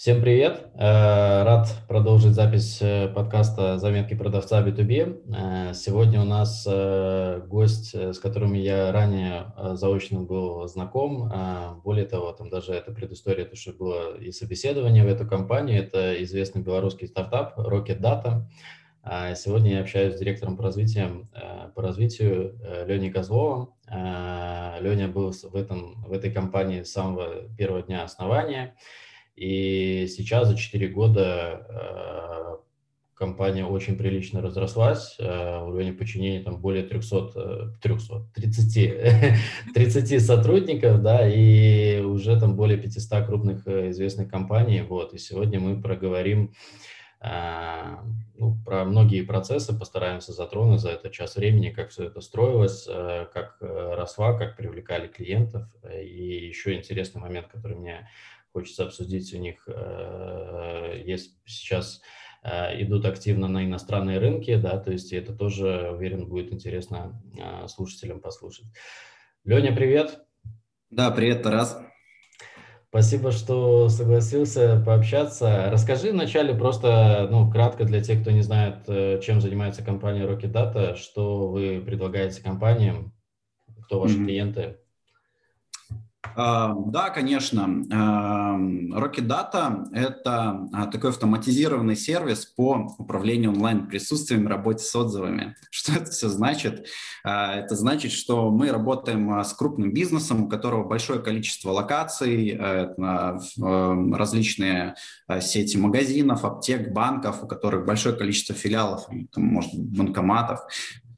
Всем привет! Э, рад продолжить запись э, подкаста «Заметки продавца B2B». Э, сегодня у нас гость, с которым я ранее заочно был знаком. Более того, там даже это предыстория, то, что было и собеседование в эту компанию. Это известный белорусский стартап Rocket Data. Сегодня я общаюсь с директором по развитию, по развитию Леней Козловым. Леня был в, этом, в этой компании с самого первого дня основания – и сейчас за 4 года э, компания очень прилично разрослась, э, у Лени подчинения там более 300, 300 30, 30 сотрудников, да, и уже там более 500 крупных э, известных компаний, вот, и сегодня мы проговорим ну, про многие процессы, постараемся затронуть за этот час времени, как все это строилось, как росла, как привлекали клиентов, и еще интересный момент, который мне хочется обсудить у них. Э, есть сейчас э, идут активно на иностранные рынки, да, то есть это тоже, уверен, будет интересно э, слушателям послушать. Леня, привет. Да, привет, Тарас. Спасибо, что согласился пообщаться. Расскажи вначале просто, ну, кратко для тех, кто не знает, чем занимается компания Rocket Data, что вы предлагаете компаниям, кто ваши mm-hmm. клиенты. А, да, конечно. Rocket Data – это а, такой автоматизированный сервис по управлению онлайн-присутствием, работе с отзывами. Что это все значит? А, это значит, что мы работаем с крупным бизнесом, у которого большое количество локаций, различные сети магазинов, аптек, банков, у которых большое количество филиалов, может банкоматов.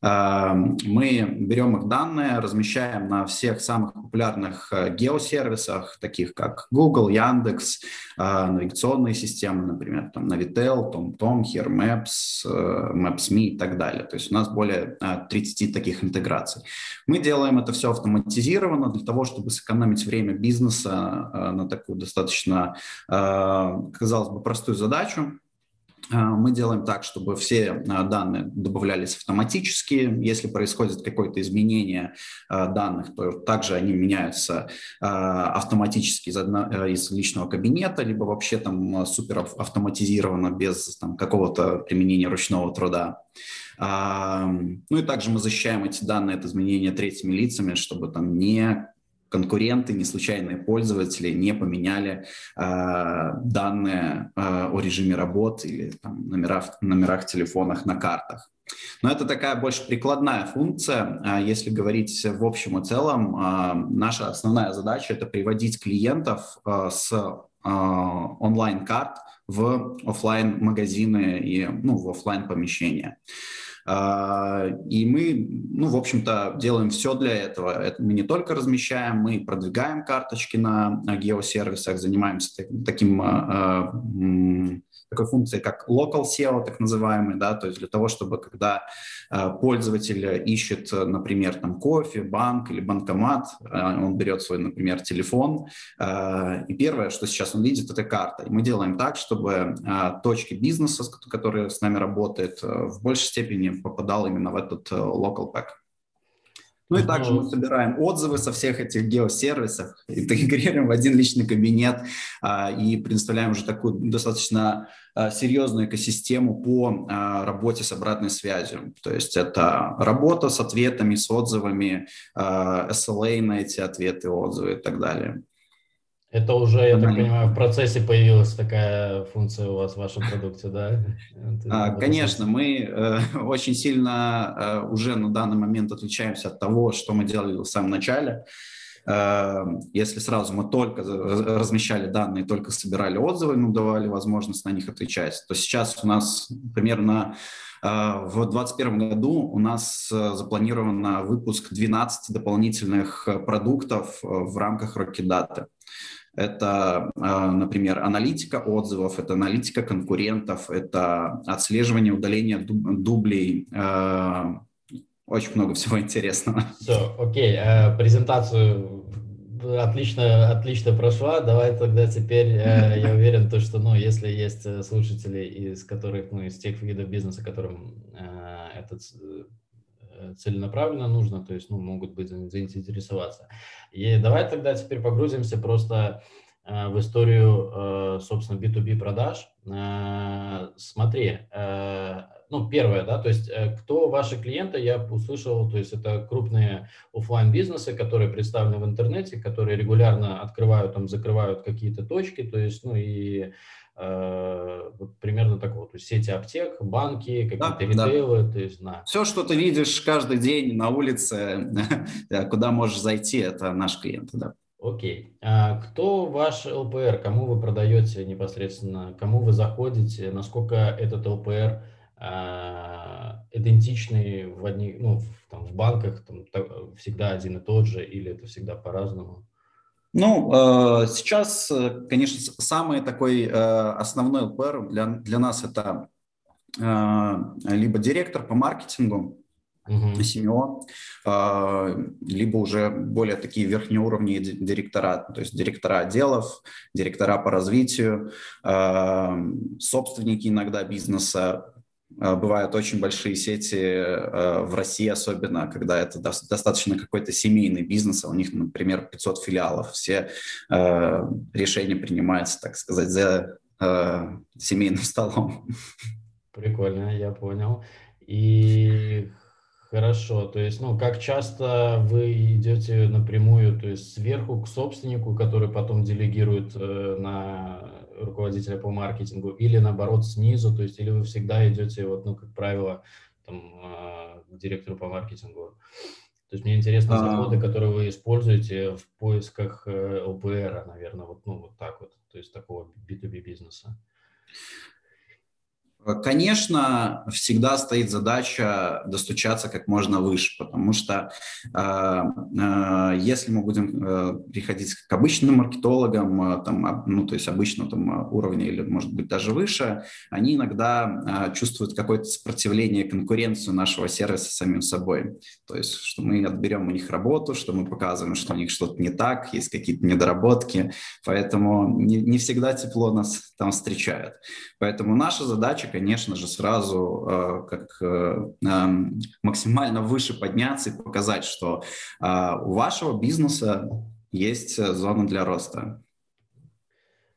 Эм, мы берем их данные, размещаем на всех самых популярных э, геосервисах, таких как Google, Яндекс, э, навигационные системы, например, там Navitel, TomTom, Here Maps, э, Maps.me и так далее. То есть у нас более 30 таких интеграций. Мы делаем это все автоматизированно для того, чтобы сэкономить время бизнеса на такую достаточно, казалось бы, простую задачу. А, мы делаем так, чтобы все а, данные добавлялись автоматически. Если происходит какое-то изменение а, данных, то также они меняются автоматически э, из личного кабинета, либо вообще там супер автоматизированно без там, какого-то применения ручного труда. Ну и также мы защищаем эти данные от изменения третьими лицами, чтобы там не конкуренты, не случайные пользователи не поменяли э, данные э, о режиме работы или там, номерах, номерах телефонах на картах. Но это такая больше прикладная функция. А если говорить в общем и целом, наша основная задача – это приводить клиентов с онлайн-карт в офлайн магазины и ну, в офлайн помещения. А, и мы, ну, в общем-то, делаем все для этого. Это мы не только размещаем, мы продвигаем карточки на геосервисах, занимаемся таким а, а, такой функции, как local SEO, так называемый, да, то есть для того, чтобы когда пользователь ищет, например, там кофе, банк или банкомат, он берет свой, например, телефон, и первое, что сейчас он видит, это карта. И мы делаем так, чтобы точки бизнеса, которые с нами работают, в большей степени попадал именно в этот э, local pack. Ну и также мы собираем отзывы со всех этих геосервисов, интегрируем в один личный кабинет а, и предоставляем уже такую достаточно а, серьезную экосистему по а, работе с обратной связью. То есть это работа с ответами, с отзывами, а, SLA на эти ответы, отзывы и так далее. Это уже, я так понимаю, в процессе появилась такая функция у вас в вашем продукте, да? А, конечно, мы э, очень сильно э, уже на данный момент отличаемся от того, что мы делали в самом начале. Э, если сразу мы только размещали данные, только собирали отзывы, ну, давали возможность на них отвечать, то сейчас у нас примерно в 2021 году у нас э, запланирован выпуск 12 дополнительных продуктов в рамках Rocket Data. Это, а, например, аналитика отзывов, это аналитика конкурентов, это отслеживание удаления дублей. А, очень много всего интересного. Все, окей. Э, презентацию отлично, отлично прошла. Давай тогда теперь, э, я уверен, то, что, ну, если есть э, слушатели, из которых, ну, из тех видов бизнеса, которым этот целенаправленно нужно, то есть ну, могут быть заинтересоваться. И давай тогда теперь погрузимся просто в историю, собственно, B2B продаж. Смотри, ну, первое, да, то есть кто ваши клиенты, я услышал, то есть это крупные офлайн бизнесы которые представлены в интернете, которые регулярно открывают, там, закрывают какие-то точки, то есть, ну, и Э, вот примерно такого, то есть сети аптек, банки, какие-то да, ритейлы, да. то есть, да. Все, что ты видишь каждый день на улице, куда можешь зайти, это наш клиент, да. Окей. А кто ваш ЛПР? Кому вы продаете непосредственно? Кому вы заходите? Насколько этот ЛПР а, идентичный в одних, ну, в, там, в банках там, всегда один и тот же, или это всегда по-разному? Ну, э, сейчас, э, конечно, самый такой э, основной ЛПР для, для нас это либо директор по маркетингу, uh-huh. СМО, либо уже более такие верхние уровни директора, то есть директора отделов, директора по развитию, собственники иногда бизнеса, бывают очень большие сети э, в России, особенно когда это достаточно какой-то семейный бизнес, а у них, например, 500 филиалов. Все э, решения принимаются, так сказать, за семейным столом. Прикольно, я понял. И Хорошо, то есть, ну, как часто вы идете напрямую, то есть сверху к собственнику, который потом делегирует э, на руководителя по маркетингу, или наоборот снизу, то есть, или вы всегда идете, вот, ну, как правило, там, э, к директору по маркетингу. То есть мне интересны заходы, которые вы используете в поисках э, ЛПР, наверное, вот, ну, вот так вот, то есть такого B2B бизнеса. Конечно, всегда стоит задача достучаться как можно выше, потому что э, э, если мы будем э, приходить к обычным маркетологам, э, там, ну, то есть обычного там, уровня или, может быть, даже выше, они иногда э, чувствуют какое-то сопротивление, конкуренцию нашего сервиса самим собой. То есть, что мы отберем у них работу, что мы показываем, что у них что-то не так, есть какие-то недоработки, поэтому не, не всегда тепло нас там встречают. Поэтому наша задача, конечно же, сразу э, как э, эм, максимально выше подняться и показать, что э, у вашего бизнеса есть зона для роста.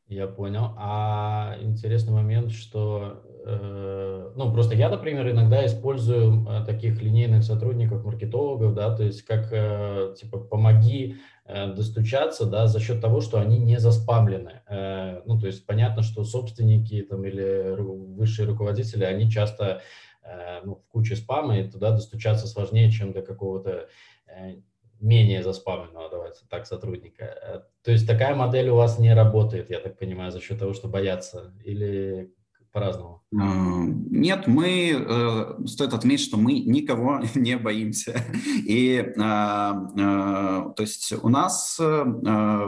Я понял. А интересный момент, что, э, ну, просто я, например, иногда использую таких линейных сотрудников, маркетологов, да, то есть как, э, типа, помоги достучаться, да, за счет того, что они не заспамлены. Э, ну, то есть понятно, что собственники там или высшие руководители, они часто, э, ну, в куче спама, и туда достучаться сложнее, чем до какого-то э, менее заспамленного, давайте так, сотрудника. Э, то есть такая модель у вас не работает, я так понимаю, за счет того, что боятся, или по-разному? А, нет, мы, э, стоит отметить, что мы никого не боимся. И, э, э, то есть у нас э,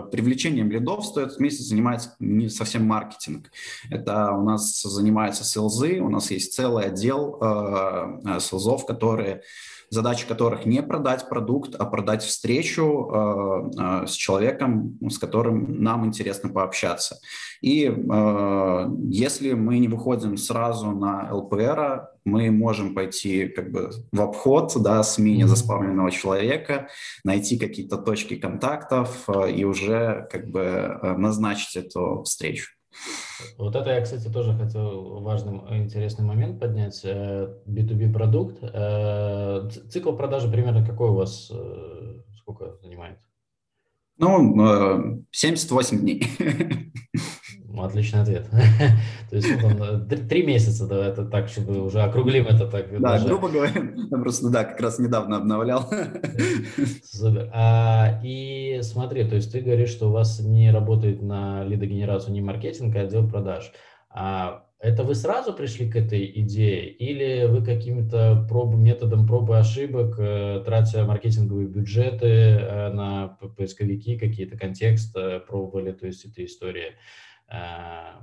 привлечением лидов, стоит отметить, занимается не совсем маркетинг. Это у нас занимается селзы, у нас есть целый отдел э, э селзов, которые задача которых не продать продукт, а продать встречу э, э, с человеком, с которым нам интересно пообщаться. И э, если мы не выходим сразу на ЛПР, мы можем пойти как бы в обход да, с менее заспавленного человека, найти какие-то точки контактов э, и уже как бы э, назначить эту встречу. Вот это я, кстати, тоже хотел важный, интересный момент поднять. B2B э, продукт. Э, цикл продажи примерно какой у вас, э, сколько занимает? Ну, 78 дней. Отличный ответ. То есть он, три месяца, да, это так, чтобы уже округлим это так. Да, грубо говоря, просто, да, как раз недавно обновлял. Супер. А, и смотри, то есть ты говоришь, что у вас не работает на лидогенерацию не маркетинг, а отдел продаж. А это вы сразу пришли к этой идее или вы каким-то проб, методом пробы ошибок, э, тратя маркетинговые бюджеты э, на поисковики, какие-то контекст э, пробовали, то есть эта история а,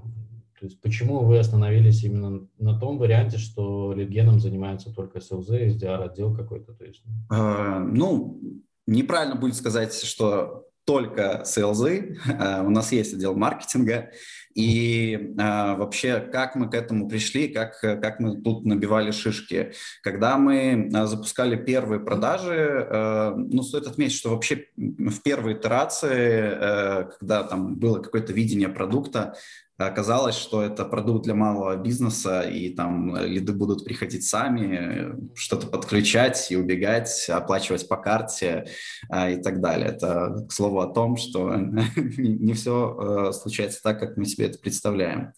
то есть почему вы остановились именно на том варианте, что литгеном занимаются только SLZ, SDR отдел какой-то? То есть... А, ну, неправильно будет сказать, что только селзы, у нас есть отдел маркетинга, и э, вообще, как мы к этому пришли, как, как мы тут набивали шишки. Когда мы э, запускали первые продажи, э, ну, стоит отметить, что вообще в первой итерации, э, когда там было какое-то видение продукта, Оказалось, что это продукт для малого бизнеса, и там лиды будут приходить сами, что-то подключать и убегать, оплачивать по карте а, и так далее. Это, к слову, о том, что не все э, случается так, как мы себе это представляем.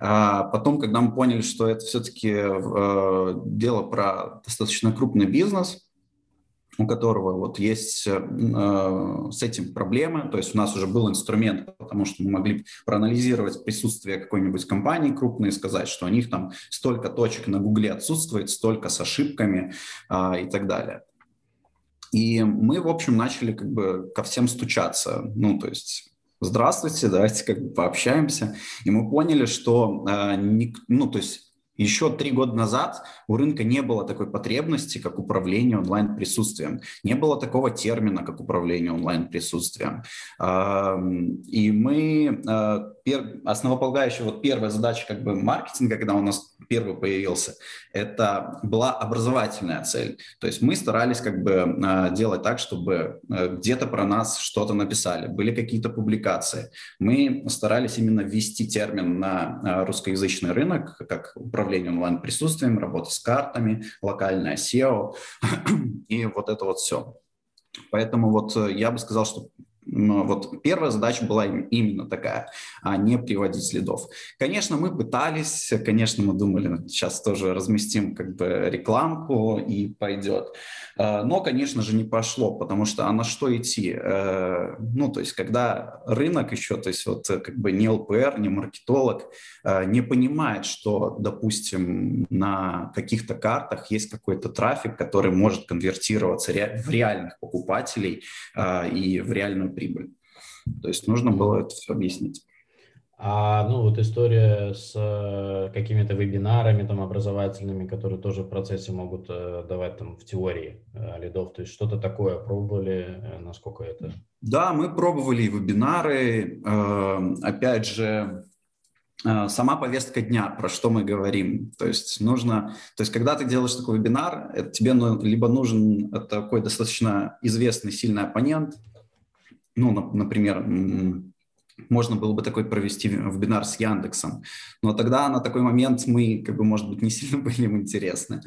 А потом, когда мы поняли, что это все-таки э, дело про достаточно крупный бизнес, у которого вот есть э, с этим проблемы, то есть у нас уже был инструмент, потому что мы могли проанализировать присутствие какой-нибудь компании крупной и сказать, что у них там столько точек на Гугле отсутствует, столько с ошибками э, и так далее. И мы, в общем, начали как бы ко всем стучаться, ну, то есть здравствуйте, давайте как бы пообщаемся. И мы поняли, что, э, не, ну, то есть еще три года назад у рынка не было такой потребности, как управление онлайн-присутствием. Не было такого термина, как управление онлайн-присутствием. И мы, а, основополагающая вот первая задача как бы маркетинга, когда у нас первый появился, это была образовательная цель. То есть мы старались как бы а, делать так, чтобы а, где-то про нас что-то написали, были какие-то публикации. Мы старались именно ввести термин на русскоязычный рынок, как управление онлайн-присутствием, работа с картами, локальное SEO и вот это вот все. Поэтому вот э, я бы сказал, что вот первая задача была именно такая, а не приводить следов. Конечно, мы пытались, конечно, мы думали, ну, сейчас тоже разместим как бы рекламку и пойдет. А, но, конечно же, не пошло, потому что а на что идти? Э, ну, то есть, когда рынок еще, то есть вот как бы не ЛПР, не маркетолог, э, не понимает, что, допустим, на каких-то картах есть какой-то трафик, который может конвертироваться в реальных покупателей а, и в реальную прибыль. То есть нужно было это все объяснить. А ну вот история с э, какими-то вебинарами там образовательными, которые тоже в процессе могут э, давать там в теории э, лидов, то есть что-то такое пробовали, насколько это? Да, мы пробовали вебинары, опять же, сама повестка дня, про что мы говорим. То есть нужно, то есть когда ты делаешь такой вебинар, тебе ну, либо нужен такой достаточно известный, сильный оппонент, ну, например, можно было бы такой провести вебинар с Яндексом. Но тогда на такой момент мы, как бы, может быть, не сильно были им интересны.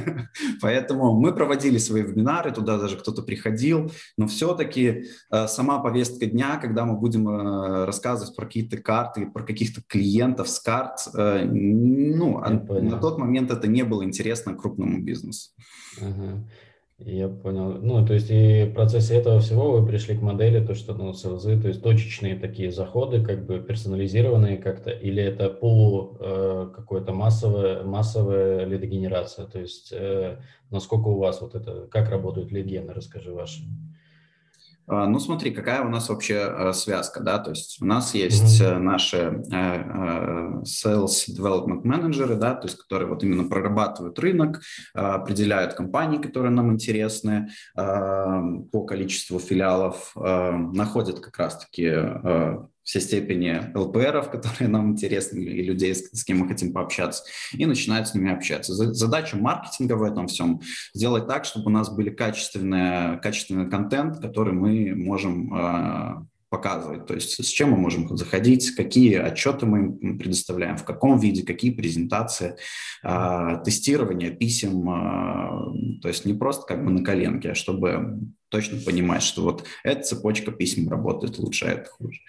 Поэтому мы проводили свои вебинары, туда даже кто-то приходил, но все-таки э, сама повестка дня, когда мы будем э, рассказывать про какие-то карты, про каких-то клиентов с карт, э, ну, на тот момент это не было интересно крупному бизнесу. Я понял. Ну, то есть и в процессе этого всего вы пришли к модели, то, что, ну, селзы, то есть точечные такие заходы, как бы персонализированные как-то, или это полу э, какое-то массовая, массовая лидогенерация, то есть э, насколько у вас вот это, как работают легены, расскажи ваши. А, ну, смотри, какая у нас вообще э, связка, да, то есть у нас есть mm-hmm. наши э, sales development менеджеры, да, то есть которые вот именно прорабатывают рынок, определяют компании, которые нам интересны по количеству филиалов, находят как раз-таки все степени ЛПРов, которые нам интересны, и людей, с, с кем мы хотим пообщаться, и начинают с ними общаться. Задача маркетинга в этом всем сделать так, чтобы у нас были качественные, качественный контент, который мы можем э, показывать, то есть с чем мы можем заходить, какие отчеты мы предоставляем, в каком виде, какие презентации, э, тестирование писем, э, то есть не просто как бы на коленке, а чтобы точно понимать, что вот эта цепочка писем работает лучше, а это хуже.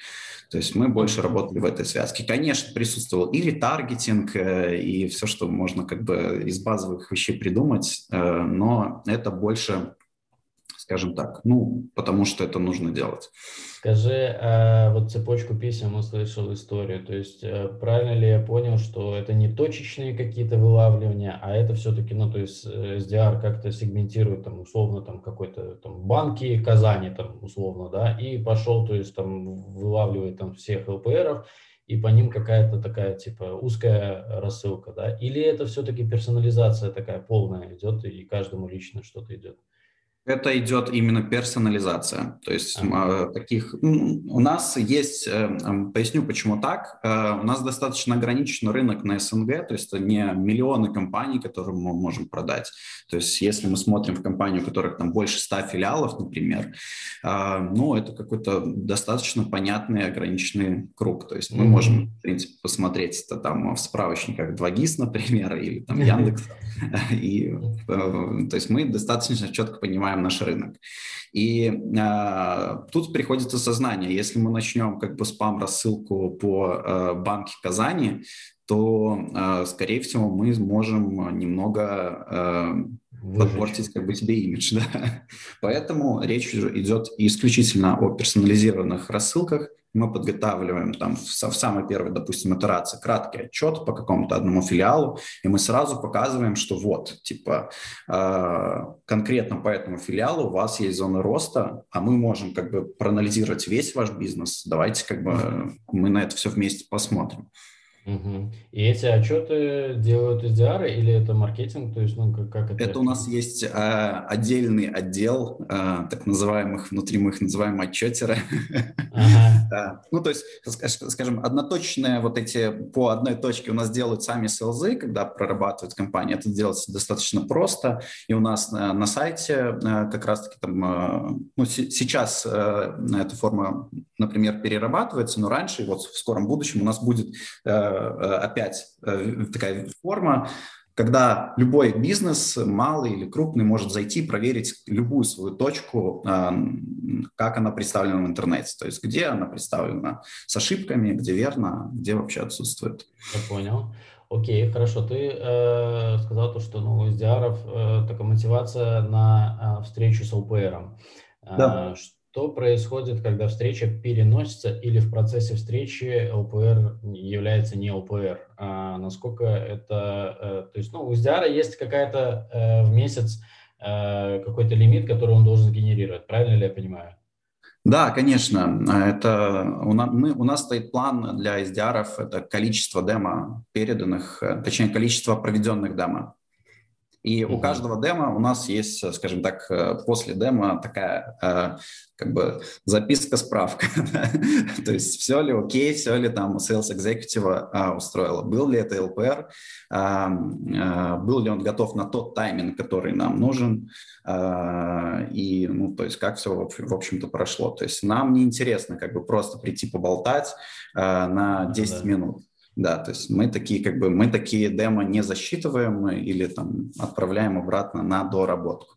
То есть мы больше работали в этой связке. Конечно, присутствовал и ретаргетинг, э, и все, что можно как бы из базовых вещей придумать, э, но это больше скажем так, ну, потому что это нужно делать. Скажи, а вот цепочку писем услышал историю, то есть э, правильно ли я понял, что это не точечные какие-то вылавливания, а это все-таки, ну, то есть э, SDR как-то сегментирует там условно там какой-то там банки Казани там условно, да, и пошел, то есть там вылавливает там всех ЛПРов, и по ним какая-то такая типа узкая рассылка, да, или это все-таки персонализация такая полная идет и каждому лично что-то идет? Это идет именно персонализация. То есть ага. таких у нас есть, э, поясню, почему так. Э, у нас достаточно ограничен рынок на СНГ, то есть это не миллионы компаний, которые мы можем продать. То есть если мы смотрим в компанию, у которых там больше 100 филиалов, например, э, ну, это какой-то достаточно понятный ограниченный круг. То есть мы mm-hmm. можем, в принципе, посмотреть это там в справочниках 2GIS, например, или там Яндекс. И, то есть мы достаточно четко понимаем, понимаем наш рынок. И э, тут приходит осознание, если мы начнем как бы спам-рассылку по э, банке Казани, то, э, скорее всего, мы можем немного э, подпортить как бы себе имидж. Да? Поэтому речь идет исключительно о персонализированных рассылках, мы подготавливаем там в, в самой первой, допустим, итерации краткий отчет по какому-то одному филиалу, и мы сразу показываем, что вот, типа, э, конкретно по этому филиалу у вас есть зона роста, а мы можем как бы проанализировать весь ваш бизнес. Давайте как бы мы на это все вместе посмотрим. Угу. И эти отчеты делают SDR или это маркетинг? То есть, ну, как, как это? Это у нас есть э, отдельный отдел, э, так называемых, внутри мы их называем отчетеры. Ага. Ну, то есть, скажем, одноточные вот эти по одной точке у нас делают сами селзы, когда прорабатывают компании. Это делается достаточно просто. И у нас на, на сайте э, как раз-таки там, э, ну, с, сейчас э, эта форма, например, перерабатывается, но раньше, вот в скором будущем у нас будет опять такая форма, когда любой бизнес, малый или крупный, может зайти, проверить любую свою точку, как она представлена в интернете, то есть где она представлена с ошибками, где верно, где вообще отсутствует. Я понял. Окей, хорошо. Ты э, сказал то, что ну, у SDR э, такая мотивация на э, встречу с ЛПРом. Да. Э, что происходит, когда встреча переносится или в процессе встречи ЛПР является не ЛПР? А насколько это... Э, то есть, ну, у SDR есть какая-то э, в месяц э, какой-то лимит, который он должен генерировать. Правильно ли я понимаю? Да, конечно. Это у нас, мы, у нас стоит план для SDR, это количество демо переданных, точнее, количество проведенных демо. И mm-hmm. у каждого демо у нас есть, скажем так, э, после демо такая э, как бы записка, справка. То есть все ли окей, все ли там sales executive а, устроило, был ли это ЛПР, а, а, был ли он готов на тот тайминг, который нам нужен, а, и, ну, то есть как все, в общем-то, прошло. То есть нам не интересно как бы просто прийти поболтать на 10 да. минут. Да, то есть мы такие, как бы, мы такие демо не засчитываем или там отправляем обратно на доработку.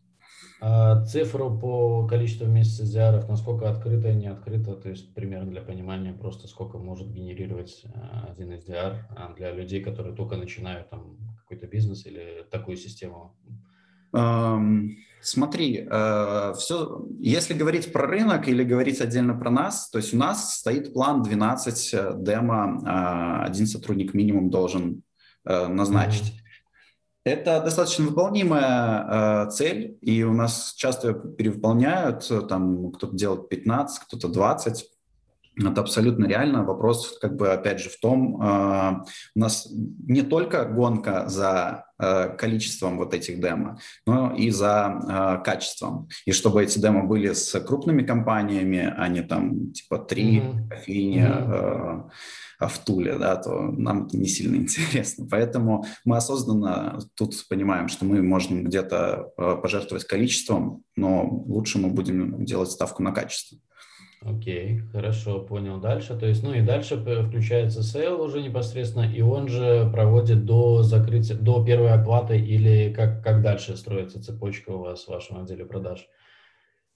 А цифру по количеству месяцев SDR, насколько открыто, не открыто, то есть примерно для понимания просто сколько может генерировать а, один SDR а для людей, которые только начинают там какой-то бизнес или такую систему? Um... Смотри, э, все, если говорить про рынок или говорить отдельно про нас, то есть у нас стоит план 12 э, демо, э, один сотрудник минимум должен э, назначить. Mm-hmm. Это достаточно выполнимая э, цель, и у нас часто перевыполняют, там кто-то делает 15, кто-то 20. Это абсолютно реально. Вопрос, как бы, опять же, в том, э, у нас не только гонка за э, количеством вот этих демо, но и за э, качеством. И чтобы эти демо были с крупными компаниями, а не там типа три mm-hmm. кофейни mm-hmm. э, в Туле, да, то нам это не сильно интересно. Поэтому мы осознанно тут понимаем, что мы можем где-то э, пожертвовать количеством, но лучше мы будем делать ставку на качество. Окей, хорошо, понял. Дальше, то есть, ну и дальше включается sale уже непосредственно, и он же проводит до закрытия, до первой оплаты или как, как дальше строится цепочка у вас в вашем отделе продаж?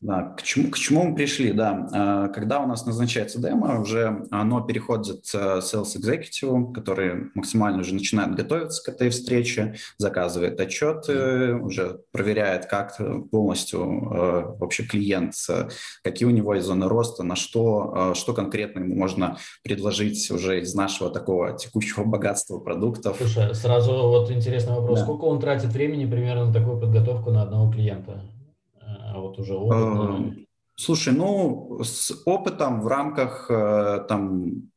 Да, к чему, к чему мы пришли, да. А, когда у нас назначается демо, уже оно переходит э, sales executive, который максимально уже начинает готовиться к этой встрече, заказывает отчеты, уже проверяет, как полностью э, вообще клиент, э, какие у него есть зоны роста, на что, что конкретно ему можно предложить уже из нашего такого текущего богатства продуктов. Слушай, сразу вот интересный вопрос. Да. Сколько он тратит времени примерно на такую подготовку на одного клиента? А вот уже опыт? Слушай, ну, с опытом в рамках э, там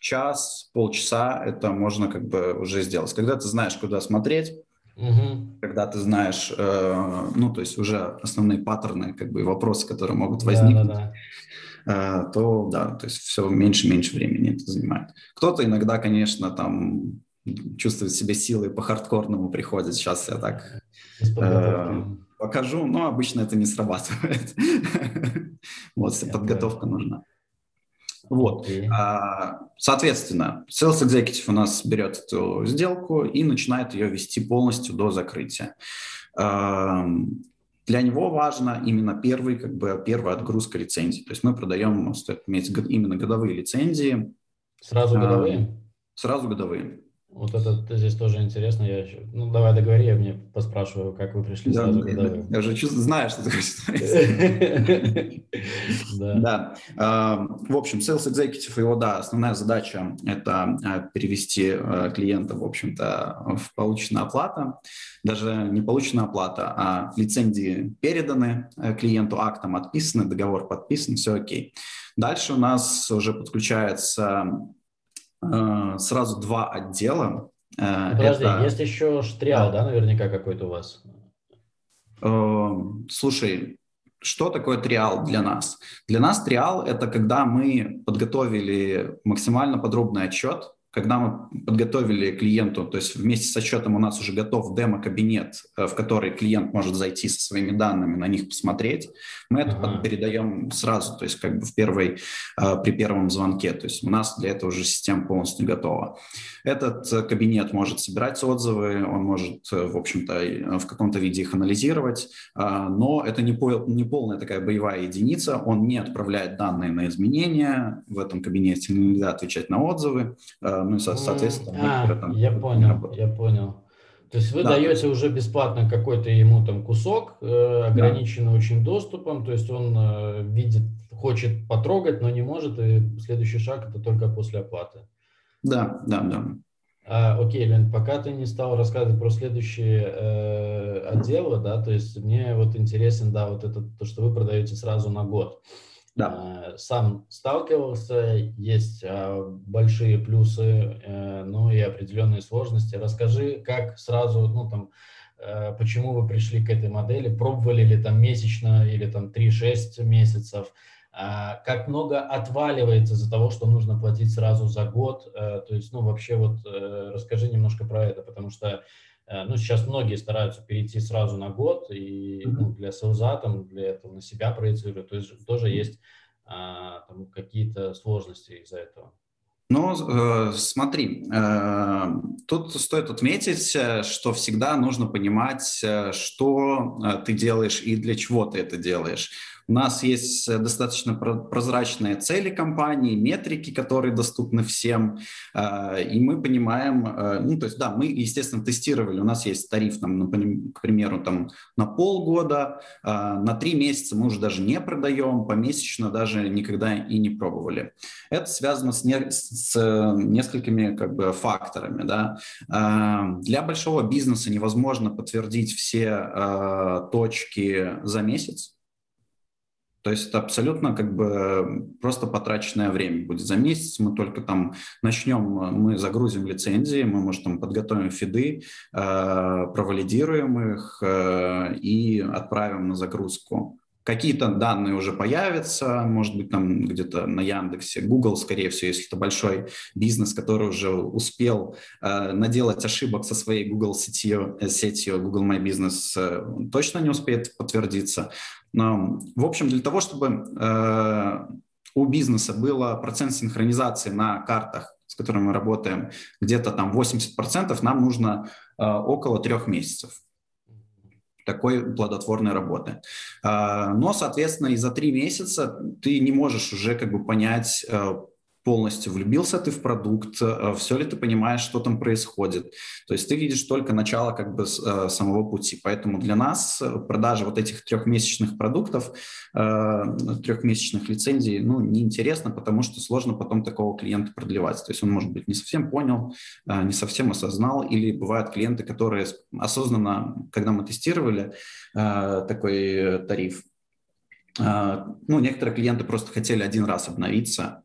час, полчаса это можно как бы уже сделать. Когда ты знаешь, куда смотреть, Угу. Когда ты знаешь, э, ну, то есть уже основные паттерны, как бы вопросы, которые могут возникнуть, да, да, да. Э, то да, то есть все меньше и меньше времени это занимает. Кто-то иногда, конечно, там чувствует себя силой по хардкорному приходит. Сейчас я так э, покажу, но обычно это не срабатывает. Вот, подготовка нужна. Вот. А, соответственно, Sales Executive у нас берет эту сделку и начинает ее вести полностью до закрытия. Для него важно именно первый, как бы, первая отгрузка лицензий. То есть мы продаем, стоит иметь именно годовые лицензии. Сразу годовые? Сразу годовые. Вот это здесь тоже интересно. Я еще... Ну, давай договори, я мне поспрашиваю, как вы пришли да, сразу. Да, да. Я уже чувствую, знаю, что ты хочешь Да. В общем, Sales Executive, его, да, основная задача – это а, перевести а, клиента, в общем-то, в полученную оплату. Даже не полученная оплата, а лицензии переданы э, клиенту, актом отписаны, договор подписан, все окей. Дальше у нас уже подключается сразу два отдела. Э, подожди, Это... есть еще штриал, да, наверняка какой-то у вас? Э, слушай, что такое триал для нас? Для нас триал – это когда мы подготовили максимально подробный отчет когда мы подготовили клиенту, то есть вместе с отчетом у нас уже готов демо-кабинет, э, в который клиент может зайти со своими данными, на них посмотреть, мы это uh-huh. передаем сразу, то есть как бы в первой, э, при первом звонке. То есть у нас для этого уже система полностью готова. Этот э, кабинет может собирать отзывы, он может, в общем-то, в каком-то виде их анализировать, но это не, пол, не полная такая боевая единица, он не отправляет данные на изменения в этом кабинете, нельзя отвечать на отзывы, ну, соответственно... А, там, я понял, я понял. То есть вы да. даете уже бесплатно какой-то ему там кусок, э, ограниченный да. очень доступом, то есть он э, видит, хочет потрогать, но не может, и следующий шаг это только после оплаты. Да, да, да. А, окей, Лен, пока ты не стал рассказывать про следующие э, отделы, да, то есть мне вот интересен, да, вот это то, что вы продаете сразу на год. Да. Э, сам сталкивался, есть а, большие плюсы, э, ну и определенные сложности. Расскажи, как сразу, ну там, э, почему вы пришли к этой модели, пробовали ли там месячно или там 3-6 месяцев, а, как много отваливается из-за того, что нужно платить сразу за год, то есть, ну вообще вот расскажи немножко про это, потому что Э, ну, сейчас многие стараются перейти сразу на год, и ну, для селза, там, для этого на себя проецируют, то есть тоже есть а, какие-то сложности из-за этого. Ну, э, смотри, э, тут стоит отметить, э, что всегда нужно понимать, э, что э, ты делаешь и для чего ты это делаешь. У нас есть э, достаточно прозрачные цели компании, метрики, которые доступны всем, э, и мы понимаем, э, ну, то есть, да, мы, естественно, тестировали, у нас есть тариф, там, к примеру, там, на полгода, на три месяца мы уже даже не продаем, помесячно даже никогда и не пробовали. Это связано с, не, с несколькими как бы, факторами. Да. Для большого бизнеса невозможно подтвердить все точки за месяц, то есть это абсолютно как бы просто потраченное время будет. За месяц мы только там начнем, мы загрузим лицензии, мы, может, там подготовим фиды, э, провалидируем их э, и отправим на загрузку. Какие-то данные уже появятся, может быть, там где-то на Яндексе, Google, скорее всего, если это большой бизнес, который уже успел э, наделать ошибок со своей Google сетью, э, сетью Google My Business, э, точно не успеет подтвердиться. В общем, для того, чтобы э, у бизнеса был процент синхронизации на картах, с которыми мы работаем, где-то там 80%, нам нужно э, около трех месяцев такой плодотворной работы. Э, но, соответственно, и за три месяца ты не можешь уже как бы понять, полностью влюбился ты в продукт, э, все ли ты понимаешь, что там происходит. То есть ты видишь только начало как бы э, самого пути. Поэтому для нас э, продажа вот этих трехмесячных продуктов, трехмесячных лицензий, ну, неинтересно, потому что сложно потом такого клиента продлевать. То есть он, может быть, не совсем понял, не совсем осознал, или бывают клиенты, которые осознанно, когда мы тестировали такой тариф, ну, некоторые клиенты просто хотели один раз обновиться,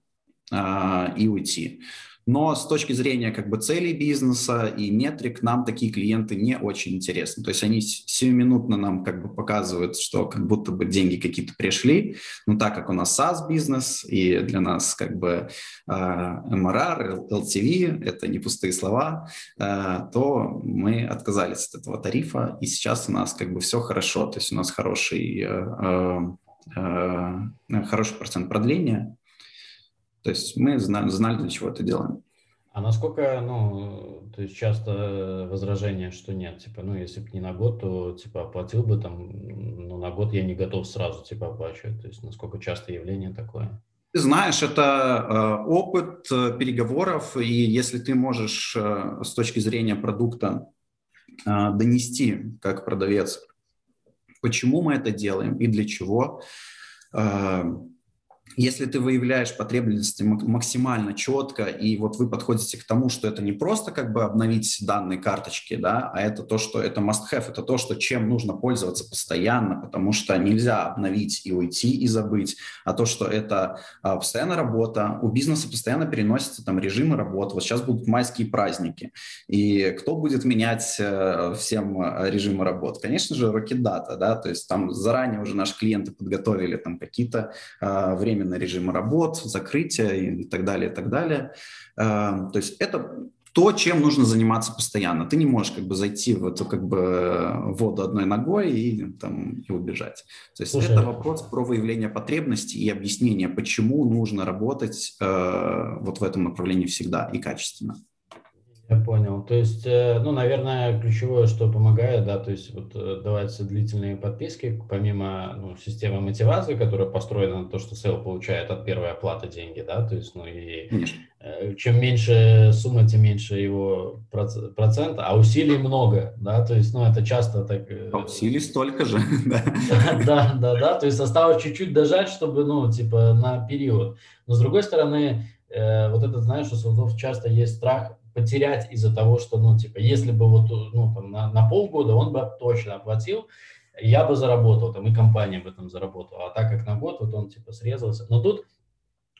и уйти. Но с точки зрения как бы целей бизнеса и метрик нам такие клиенты не очень интересны. То есть они сиюминутно нам как бы показывают, что как будто бы деньги какие-то пришли, но так как у нас SaaS-бизнес и для нас как бы MRR, LTV – это не пустые слова, а, то мы отказались от этого тарифа, и сейчас у нас как бы все хорошо. То есть у нас хороший, э, э, э, хороший процент продления, то есть мы знали, знали, для чего это делаем. А насколько, ну, то есть часто возражение, что нет, типа, ну, если бы не на год, то, типа, оплатил бы там, ну, на год я не готов сразу, типа, оплачивать. То есть насколько часто явление такое? Ты знаешь, это э, опыт э, переговоров, и если ты можешь э, с точки зрения продукта э, донести как продавец, почему мы это делаем и для чего, э, если ты выявляешь потребности максимально четко, и вот вы подходите к тому, что это не просто как бы обновить данные карточки, да, а это то, что это must-have, это то, что чем нужно пользоваться постоянно, потому что нельзя обновить и уйти и забыть, а то, что это а, постоянная работа, у бизнеса постоянно переносятся там режимы работы, вот сейчас будут майские праздники, и кто будет менять э, всем э, режимы работы? Конечно же, Rocket Data, да, то есть там заранее уже наши клиенты подготовили там какие-то э, время временные режимы работ, закрытия и так далее, и так далее. Эм, то есть это то, чем нужно заниматься постоянно. Ты не можешь как бы зайти в эту как бы воду одной ногой и, там, и убежать. То есть Слушай, это вопрос про выявление потребностей и объяснение, почему нужно работать э, вот в этом направлении всегда и качественно. Я понял. То есть, э, ну, наверное, ключевое, что помогает, да, то есть вот э, давать длительные подписки, помимо ну, системы мотивации, которая построена на то, что сел получает от первой оплаты деньги, да, то есть, ну, и Конечно. Э, чем меньше сумма, тем меньше его процент, а усилий много, да, то есть, ну, это часто так... А усилий столько же, да. Да, да, да, то есть осталось чуть-чуть дожать, чтобы, ну, типа, на период. Но, с другой стороны, вот это, знаешь, у создов часто есть страх потерять из-за того, что, ну, типа, если бы вот, ну, там, на, на полгода он бы точно оплатил, я бы заработал, там, и компания бы там заработала. А так как на год, вот он, типа, срезался. Но тут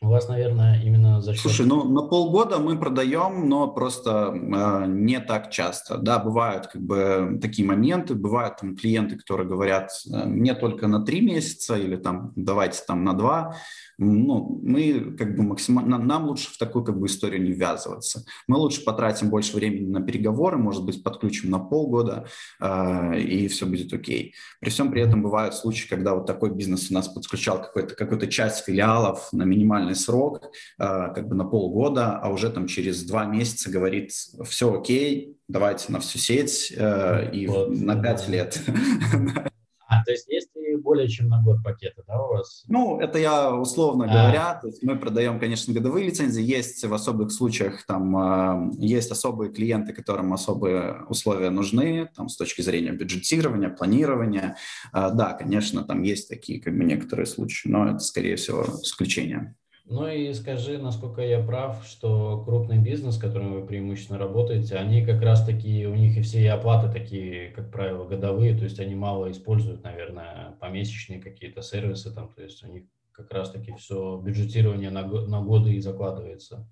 у вас, наверное, именно за счет... Слушай, ну на полгода мы продаем, но просто э, не так часто. Да, бывают как бы такие моменты, бывают там клиенты, которые говорят, э, мне только на три месяца или там давайте там на два ну, мы как бы максимально, нам лучше в такую как бы историю не ввязываться. Мы лучше потратим больше времени на переговоры, может быть, подключим на полгода, э, и все будет окей. При всем при этом бывают случаи, когда вот такой бизнес у нас подключал какой-то, какую-то часть филиалов на минимальный срок, э, как бы на полгода, а уже там через два месяца говорит, все окей, давайте на всю сеть э, и вот, на пять лет. А, то есть есть и более чем на год пакеты, да, у вас? Ну, это я условно а. говоря, то есть мы продаем, конечно, годовые лицензии, есть в особых случаях, там, э, есть особые клиенты, которым особые условия нужны, там, с точки зрения бюджетирования, планирования, э, да, конечно, там есть такие, как бы, некоторые случаи, но это, скорее всего, исключение. Ну и скажи, насколько я прав, что крупный бизнес, с которым вы преимущественно работаете, они как раз таки, у них и все и оплаты такие, как правило, годовые, то есть они мало используют, наверное, помесячные какие-то сервисы там, то есть у них как раз таки все бюджетирование на, на годы и закладывается.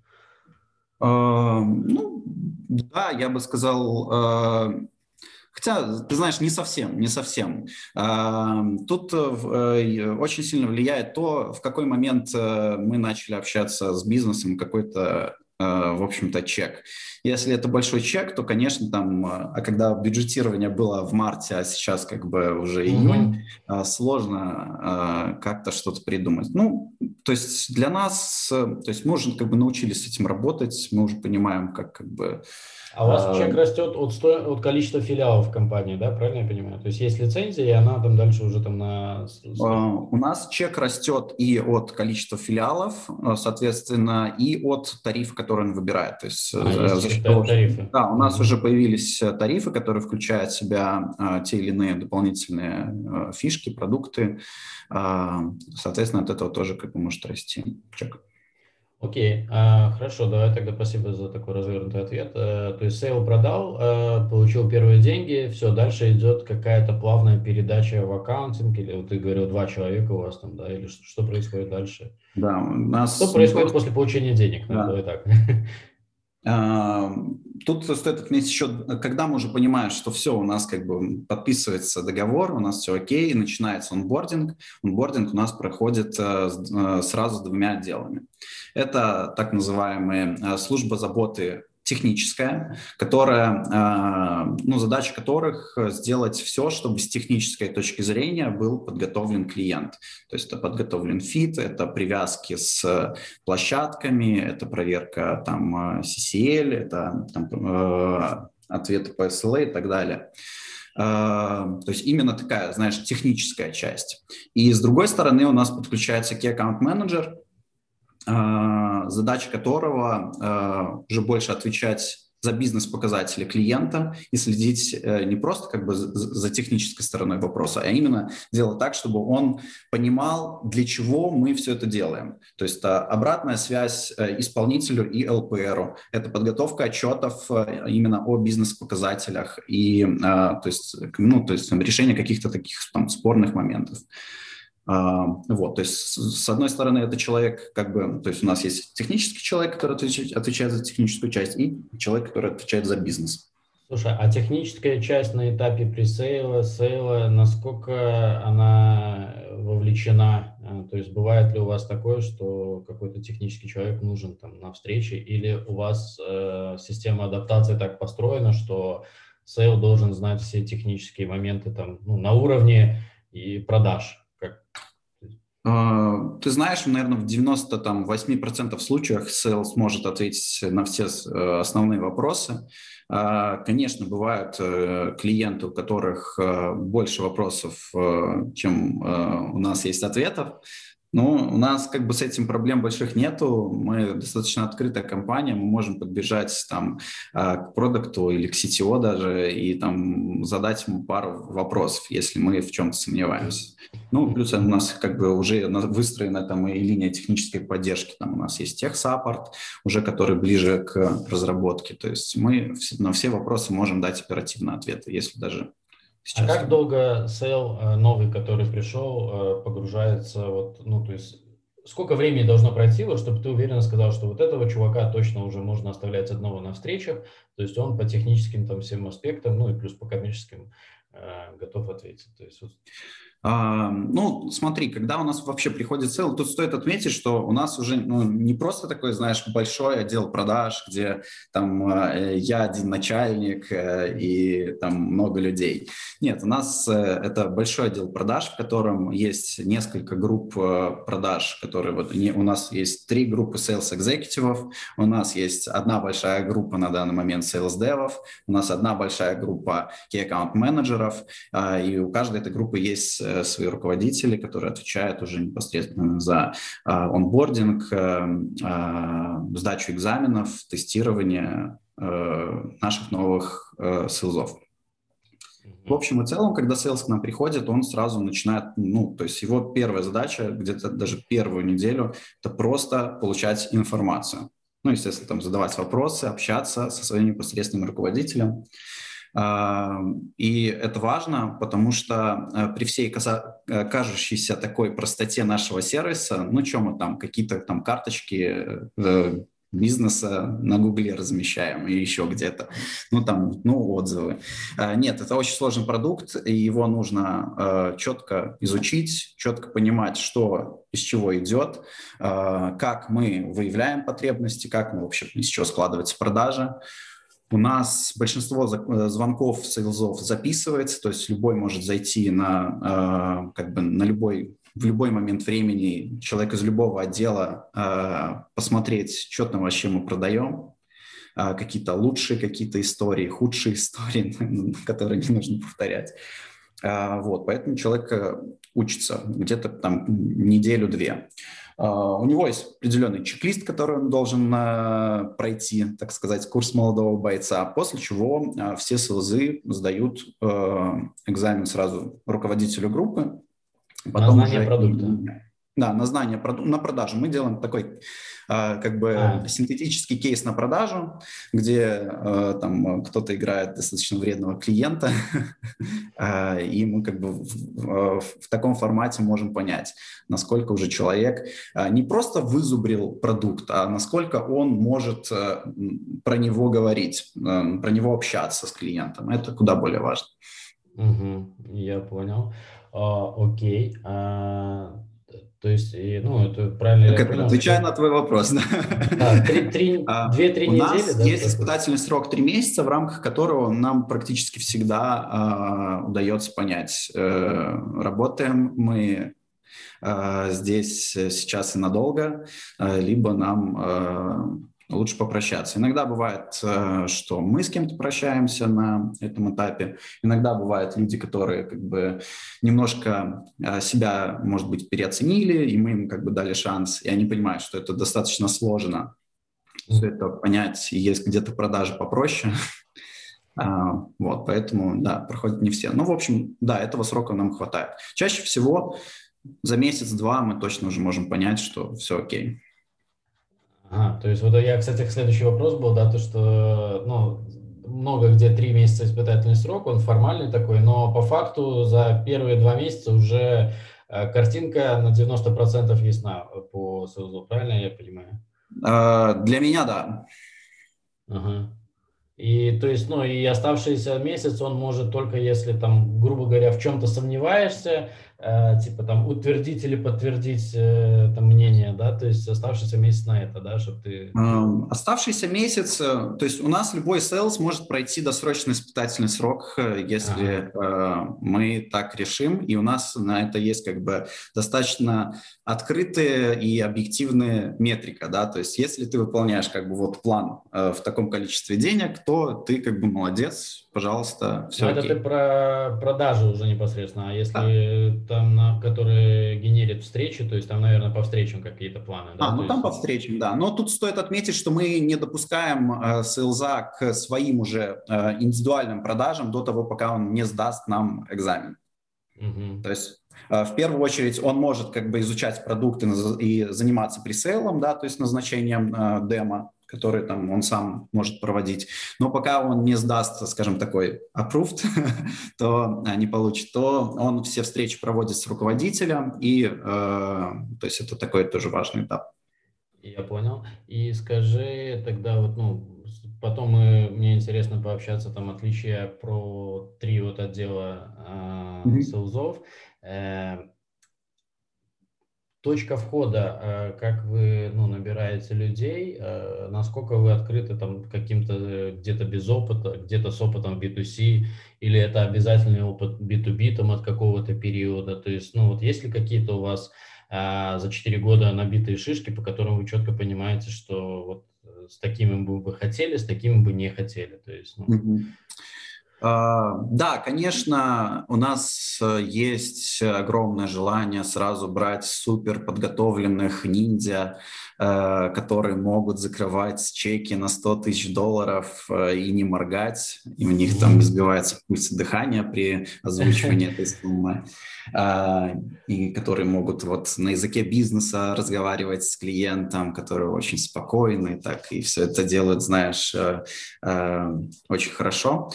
Uh, ну, да, я бы сказал, uh, Хотя, ты знаешь, не совсем, не совсем. Тут э, очень сильно влияет то, в какой момент э, мы начали общаться с бизнесом, какой-то э, в общем-то, чек. Если это большой чек, то, конечно, там, а когда бюджетирование было в марте, а сейчас как бы уже июнь, mm-hmm. сложно как-то что-то придумать. Ну, то есть для нас, то есть мы уже как бы научились с этим работать, мы уже понимаем, как как бы а у вас чек растет от, сто... от количества филиалов в компании, да, правильно я понимаю? То есть есть лицензия, и она там дальше уже там на... У нас чек растет и от количества филиалов, э, соответственно, и от тарифа, который он выбирает. То есть, а, э, за что... тарифы. Да, у нас уже появились э, тарифы, которые включают в себя а, те или иные дополнительные а, фишки, продукты. А, соответственно, от этого тоже как бы может расти чек. Окей, а, хорошо, давай тогда спасибо за такой развернутый ответ. А, то есть sale продал, а, получил первые деньги, все, дальше идет какая-то плавная передача в accounting, или вот ты говорил, два человека у вас там, да, или что, что происходит дальше? Да, у нас... Что происходит после получения денег? Да. Давай так. Тут стоит отметить еще, когда мы уже понимаем, что все, у нас как бы подписывается договор, у нас все окей, начинается onboarding. Онбординг у нас проходит э, э, сразу с двумя отделами. Это так называемые э, служба заботы техническая, которая, а, ну, задача которых сделать все, чтобы с технической точки зрения был подготовлен клиент. То есть это подготовлен фит, это привязки с площадками, это проверка там CCL, это там, э, ответы по SLA и так далее. Uh, то есть именно такая, знаешь, техническая часть. И с другой стороны у нас подключается Key Account Manager, а, задача которого а, уже больше отвечать за бизнес-показатели клиента и следить э, не просто как бы за технической стороной вопроса, а именно делать так, чтобы он понимал, для чего мы все это делаем. То есть обратная связь э, исполнителю и ЛПРу, это подготовка отчетов э, именно о бизнес-показателях и то есть, ну, то есть решение каких-то таких там, спорных моментов. А, вот, то есть, с одной стороны, это человек, как бы, то есть у нас есть технический человек, который отвечает, за техническую часть, и человек, который отвечает за бизнес. Слушай, а техническая часть на этапе presale'а, sale'а, насколько она вовлечена? А, то есть бывает ли у вас такое, что какой-то технический человек нужен там на встрече, или у вас э, система адаптации так построена, что sale должен знать все технические моменты там ну, на уровне и продаж? А, ты знаешь, наверное, в 98% случаях sales может ответить на все э, основные вопросы. А, конечно, бывают э, клиенты, у которых э, больше вопросов, чем у нас есть ответов. Ну, у нас как бы с этим проблем больших нету. Мы достаточно открытая компания, мы можем подбежать там а, к продукту или к CTO даже и там задать ему пару вопросов, если мы в чем-то сомневаемся. Ну, плюс у нас как бы уже выстроена там и линия технической поддержки. Там у нас есть тех support, уже который ближе к разработке. То есть мы на все вопросы можем дать оперативные ответы, если даже Сейчас. А как долго sale э, новый, который пришел, э, погружается, вот, ну, то есть сколько времени должно пройти, вот, чтобы ты уверенно сказал, что вот этого чувака точно уже можно оставлять одного на встречах, то есть он по техническим там всем аспектам, ну и плюс по коммерческим э, готов ответить. То есть, вот... А, ну, смотри, когда у нас вообще приходит сел, тут стоит отметить, что у нас уже ну, не просто такой, знаешь, большой отдел продаж, где там э, я один начальник э, и там много людей. Нет, у нас э, это большой отдел продаж, в котором есть несколько групп продаж, которые вот не, у нас есть три группы sales экзекутивов, у нас есть одна большая группа на данный момент sales девов, у нас одна большая группа key account менеджеров, и у каждой этой группы есть свои руководители, которые отвечают уже непосредственно за а, onboarding, э, сдачу экзаменов, тестирование э, наших новых sales ов. В общем и целом, когда sales к нам приходит, он сразу начинает, ну, то есть его первая задача, где-то даже первую неделю, это просто получать информацию. Ну, естественно, там задавать вопросы, общаться со своим непосредственным руководителем. И это важно, потому что э, при всей э, кажущейся такой простоте нашего сервиса, ну, что мы там, какие-то там карточки э, бизнеса на Гугле размещаем и еще где-то. Ну, там, ну, отзывы. Нет, это очень сложный продукт, и его нужно четко изучить, четко понимать, что из чего идет, как мы выявляем потребности, как мы вообще из чего складывается продажа. У нас большинство э, звонков сейлзов записывается, то есть любой может зайти на, э, как бы на любой в любой момент времени человек из любого отдела э, посмотреть, что там вообще мы продаем, какие-то лучшие какие-то истории, худшие истории, которые не нужно повторять. Вот, поэтому человек учится где-то там неделю-две. У него есть определенный чек-лист, который он должен а, пройти, так сказать, курс молодого бойца, после чего а, все СЛЗы сдают экзамен сразу руководителю группы. Потом на знание уже... продукта. Да, на знание, на продажу. Мы делаем такой а, как бы а. синтетический кейс на продажу, где а, там кто-то играет достаточно вредного клиента, и мы как бы в, в таком формате можем понять, насколько уже человек не просто вызубрил продукт, а насколько он может про него говорить, про него общаться с клиентом. Это куда более важно. Угу, я понял. А, окей. А, то есть, ну, это правильно. Так это, отвечая на твой вопрос. Да, две-три а, недели. У нас да, есть испытательный срок три месяца, в рамках которого нам практически всегда э, удается понять, э, работаем мы э, здесь сейчас и надолго, э, либо нам лучше попрощаться. Иногда бывает, э, что мы с кем-то прощаемся на этом этапе. Иногда бывают люди, которые как бы немножко э, себя, может быть, переоценили, и мы им как бы дали шанс, и они понимают, что это достаточно сложно все это понять, и есть где-то продажи попроще. А, вот, поэтому, да, проходят не все. Ну, в общем, да, этого срока нам хватает. Чаще всего за месяц-два мы точно уже можем понять, что все окей. А, то есть вот я, кстати, следующий вопрос был, да, то, что, ну, много где три месяца испытательный срок, он формальный такой, но по факту за первые два месяца уже э, картинка на 90% ясна по СОЗу, правильно я понимаю? А, для меня, да. Ага. И то есть, ну, и оставшийся месяц он может только если там, грубо говоря, в чем-то сомневаешься, типа там утвердить или подтвердить э, там мнение, да, то есть оставшийся месяц на это, да, чтобы ты... Оставшийся месяц, э, то есть у нас любой sales может пройти досрочный испытательный срок, если ага. мы так решим, и у нас на это есть как бы достаточно открытые и объективные метрика, да, то есть если ты выполняешь как бы вот план в таком количестве денег, то ты как бы молодец, пожалуйста, все Но это ты про продажи уже непосредственно, а если да там, на, которые генерят встречи, то есть там, наверное, по встречам какие-то планы. Да? А, ну то там есть... по встречам, да. Но тут стоит отметить, что мы не допускаем э, селза к своим уже э, индивидуальным продажам до того, пока он не сдаст нам экзамен. Угу. То есть э, в первую очередь он может как бы изучать продукты и заниматься пресейлом, да, то есть назначением э, демо, который там он сам может проводить. Но пока он не сдаст, скажем, такой approved, то а, не получит, то он все встречи проводит с руководителем, и э, то есть это такой тоже важный этап. Я понял. И скажи тогда вот, ну, потом мы, мне интересно пообщаться там отличия про три вот отдела э, mm-hmm. селзов. Э, точка входа, э, как вы ну, набираете людей, э, насколько вы открыты там каким-то э, где-то без опыта, где-то с опытом B2C, или это обязательный опыт B2B там от какого-то периода, то есть, ну вот есть ли какие-то у вас за 4 года набитые шишки, по которым вы четко понимаете, что вот с такими бы вы хотели, с такими бы не хотели, то есть, ну... mm-hmm. А, да, конечно, у нас э, есть огромное желание сразу брать супер подготовленных ниндзя, э, которые могут закрывать чеки на 100 тысяч долларов э, и не моргать, и у них там сбивается пульс дыхания при озвучивании этой суммы, а, и которые могут вот на языке бизнеса разговаривать с клиентом, которые очень спокойны, так и все это делают, знаешь, очень хорошо.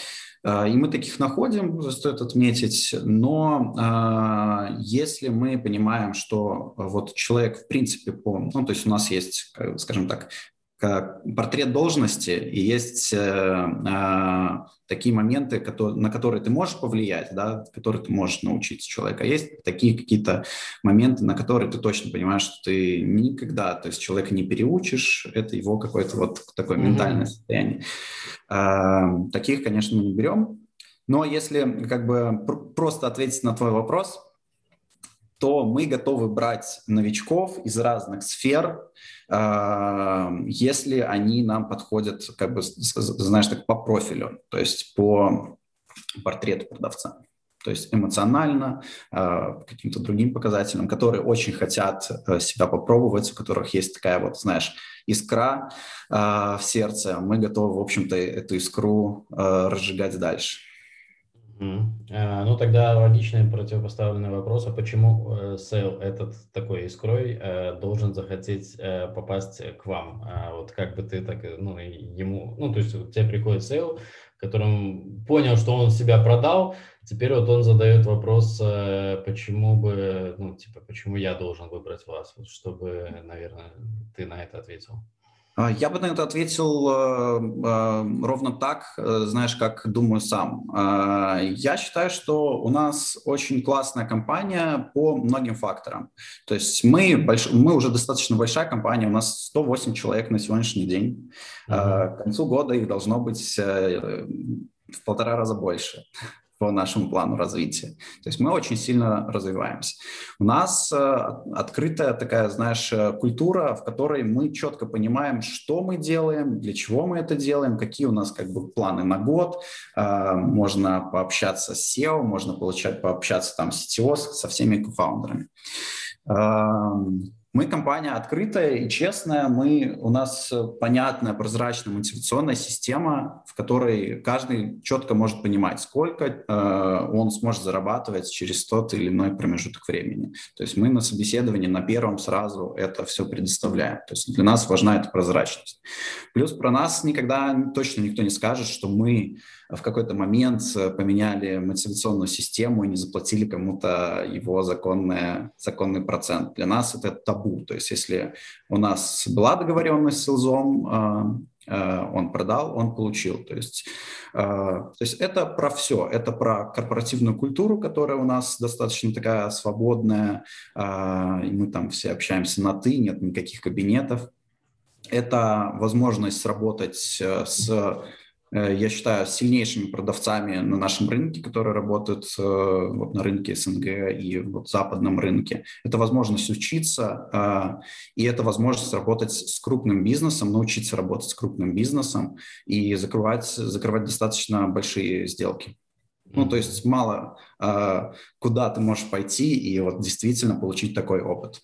И мы таких находим, стоит отметить, но э, если мы понимаем, что вот человек в принципе по, ну то есть у нас есть, скажем так, портрет должности, и есть э, э, такие моменты, которые, на которые ты можешь повлиять, да, которые ты можешь научить человека. Есть такие какие-то моменты, на которые ты точно понимаешь, что ты никогда, то есть человека не переучишь, это его какое-то вот такое mm-hmm. ментальное состояние. Э, таких, конечно, мы не берем. Но если как бы пр- просто ответить на твой вопрос, то мы готовы брать новичков из разных сфер, а, если они нам подходят, как бы, знаешь, так по профилю, то есть по портрету продавца. То есть эмоционально, а, каким-то другим показателям, которые очень хотят э, себя попробовать, у которых есть такая вот, знаешь, искра а, в сердце. Мы готовы, в общем-то, эту искру разжигать дальше. Mm. Ну, тогда логичный противопоставленный вопрос, а почему э, sale этот такой искрой э, должен захотеть э, попасть к вам? А вот как бы ты так, ну, ему, ну, то есть тебе приходит sale, которым понял, что он себя продал, теперь вот он задает вопрос, почему бы, ну, типа, почему я должен выбрать вас, вот чтобы, наверное, ты на это ответил. А, я бы на это ответил э, э, ровно так, э, знаешь, как думаю сам. Я считаю, что у нас очень классная компания по многим факторам. То есть мы, больш... мы уже достаточно большая компания, у нас 108 человек на сегодняшний день. Mm-hmm. К концу года их должно быть в полтора раза больше по нашему плану развития. То есть мы очень сильно развиваемся. У нас э, открытая такая, знаешь, э, культура, в которой мы четко понимаем, что мы делаем, для чего мы это делаем, какие у нас как бы планы на год. Э, можно пообщаться с SEO, можно получать, пообщаться там с CTO, со всеми кофаундерами. Мы компания открытая и честная, мы, у нас понятная, прозрачная мотивационная система, в которой каждый четко может понимать, сколько э, он сможет зарабатывать через тот или иной промежуток времени. То есть мы на собеседовании на первом сразу это все предоставляем. То есть для нас важна эта прозрачность. Плюс про нас никогда точно никто не скажет, что мы в какой-то момент э, поменяли мотивационную систему и не заплатили кому-то его законный, законный процент. Для нас это табу. То есть если у нас была договоренность с Илзом, э, э, он продал, он получил. То есть, то есть это про все. Это про корпоративную культуру, которая у нас достаточно такая свободная. И мы там все общаемся на «ты», нет никаких кабинетов. Это возможность сработать с я считаю, сильнейшими продавцами на нашем рынке, которые работают э, вот на рынке СНГ и вот западном рынке. Это возможность учиться, э, и это возможность работать с крупным бизнесом, научиться работать с крупным бизнесом и закрывать, закрывать достаточно большие сделки. Ну, то есть мало куда ты можешь пойти и вот действительно получить такой опыт.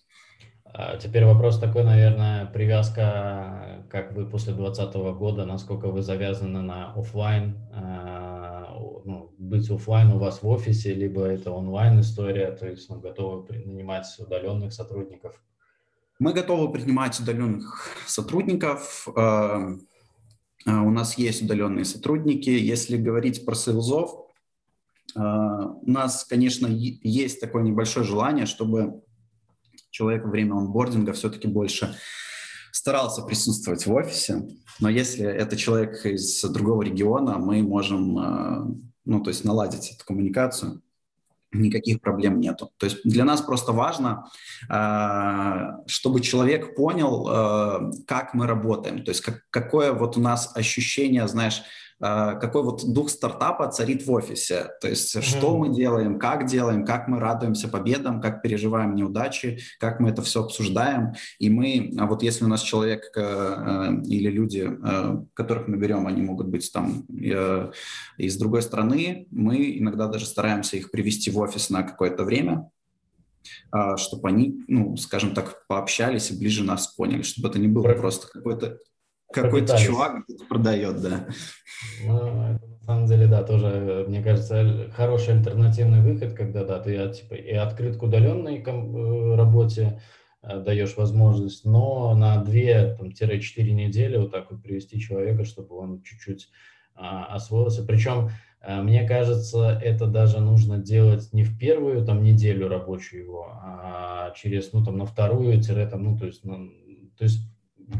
А теперь вопрос такой, наверное, привязка, как вы после 2020 года, насколько вы завязаны на офлайн, а, ну, быть офлайн у вас в офисе, либо это онлайн история, то есть ну, готовы нанимать удаленных сотрудников? Мы готовы принимать удаленных сотрудников. А, у нас есть удаленные сотрудники. Если говорить про сейлзов, у нас, конечно, есть такое небольшое желание, чтобы человек во время онбординга все-таки больше старался присутствовать в офисе, но если это человек из другого региона, мы можем, э, ну, то есть наладить эту коммуникацию, никаких проблем нету. То есть для нас просто важно, э, чтобы человек понял, э, как мы работаем, то есть какое вот у нас ощущение, знаешь, какой вот дух стартапа царит в офисе. То есть mm-hmm. что мы делаем, как делаем, как мы радуемся победам, как переживаем неудачи, как мы это все обсуждаем. И мы, а вот если у нас человек э, э, или люди, э, которых мы берем, они могут быть там из другой страны, мы иногда даже стараемся их привести в офис на какое-то время, а, чтобы они, ну, скажем так, пообщались и ближе нас поняли, чтобы это не было просто какой-то какой-то чувак продает, да. Ну, это, на самом деле, да, тоже, мне кажется, хороший альтернативный выход, когда, да, ты типа, и открыт к удаленной э, работе э, даешь возможность, но на 2-4 недели вот так вот привести человека, чтобы он чуть-чуть а, освоился. Причем, а, мне кажется, это даже нужно делать не в первую там неделю рабочую его, а через, ну, там, на вторую, тире, там, ну, то есть, ну, то есть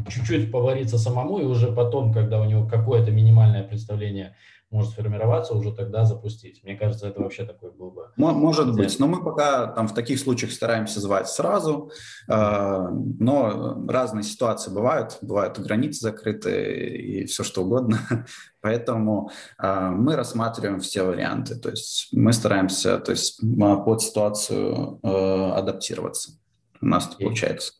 чуть-чуть повариться самому, и уже потом, когда у него какое-то минимальное представление может сформироваться, уже тогда запустить. Мне кажется, это вообще такой был бы... Может быть, но мы пока там в таких случаях стараемся звать сразу, э, но разные ситуации бывают, бывают границы закрыты и все что угодно, поэтому э, мы рассматриваем все варианты, то есть мы стараемся то есть, под ситуацию э, адаптироваться. У нас это получается.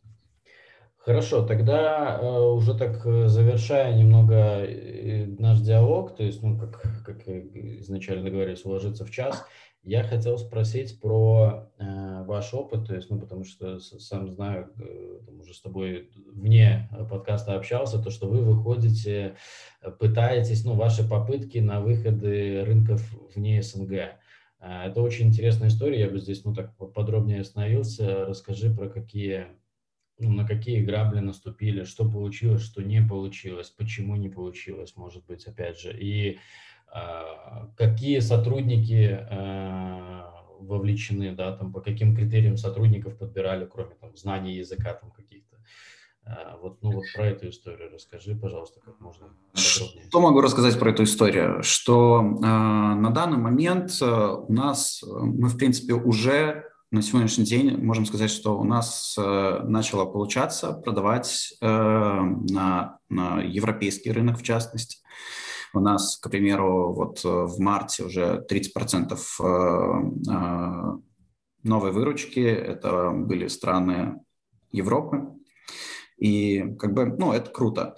Хорошо, тогда э, уже так э, завершая немного э, наш диалог, то есть, ну, как, как изначально договорились, уложиться в час, я хотел спросить про э, ваш опыт, то есть, ну, потому что сам знаю, э, уже с тобой вне подкаста общался, то, что вы выходите, пытаетесь, ну, ваши попытки на выходы рынков вне СНГ. Это очень интересная история, я бы здесь, ну, так подробнее остановился. Расскажи про какие ну, на какие грабли наступили, что получилось, что не получилось, почему не получилось, может быть, опять же, и э, какие сотрудники э, вовлечены, да, там, по каким критериям сотрудников подбирали, кроме там знаний языка там каких-то. Э, вот, ну вот про эту историю расскажи, пожалуйста, как можно подробнее. Что могу рассказать про эту историю? Что э, на данный момент э, у нас, мы, в принципе, уже на сегодняшний день можем сказать, что у нас э, начало получаться продавать э, на, на европейский рынок в частности. У нас, к примеру, вот э, в марте уже 30% э, э, новой выручки это были страны Европы. И как бы, ну, это круто.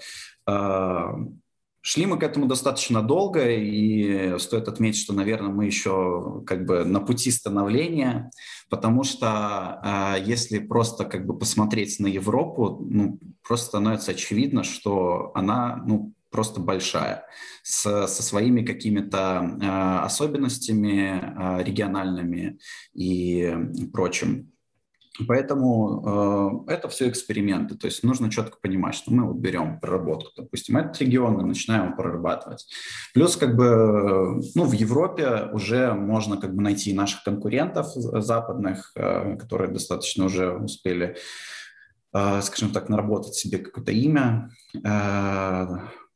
Шли мы к этому достаточно долго, и стоит отметить, что, наверное, мы еще как бы на пути становления, потому что э, если просто как бы посмотреть на Европу, ну, просто становится очевидно, что она, ну, просто большая, с, со своими какими-то э, особенностями э, региональными и прочим. Поэтому э, это все эксперименты. То есть нужно четко понимать, что мы вот берем проработку, допустим, этот регион и начинаем его прорабатывать. Плюс как бы ну, в Европе уже можно как бы найти наших конкурентов западных, э, которые достаточно уже успели, э, скажем так, наработать себе какое-то имя. Э,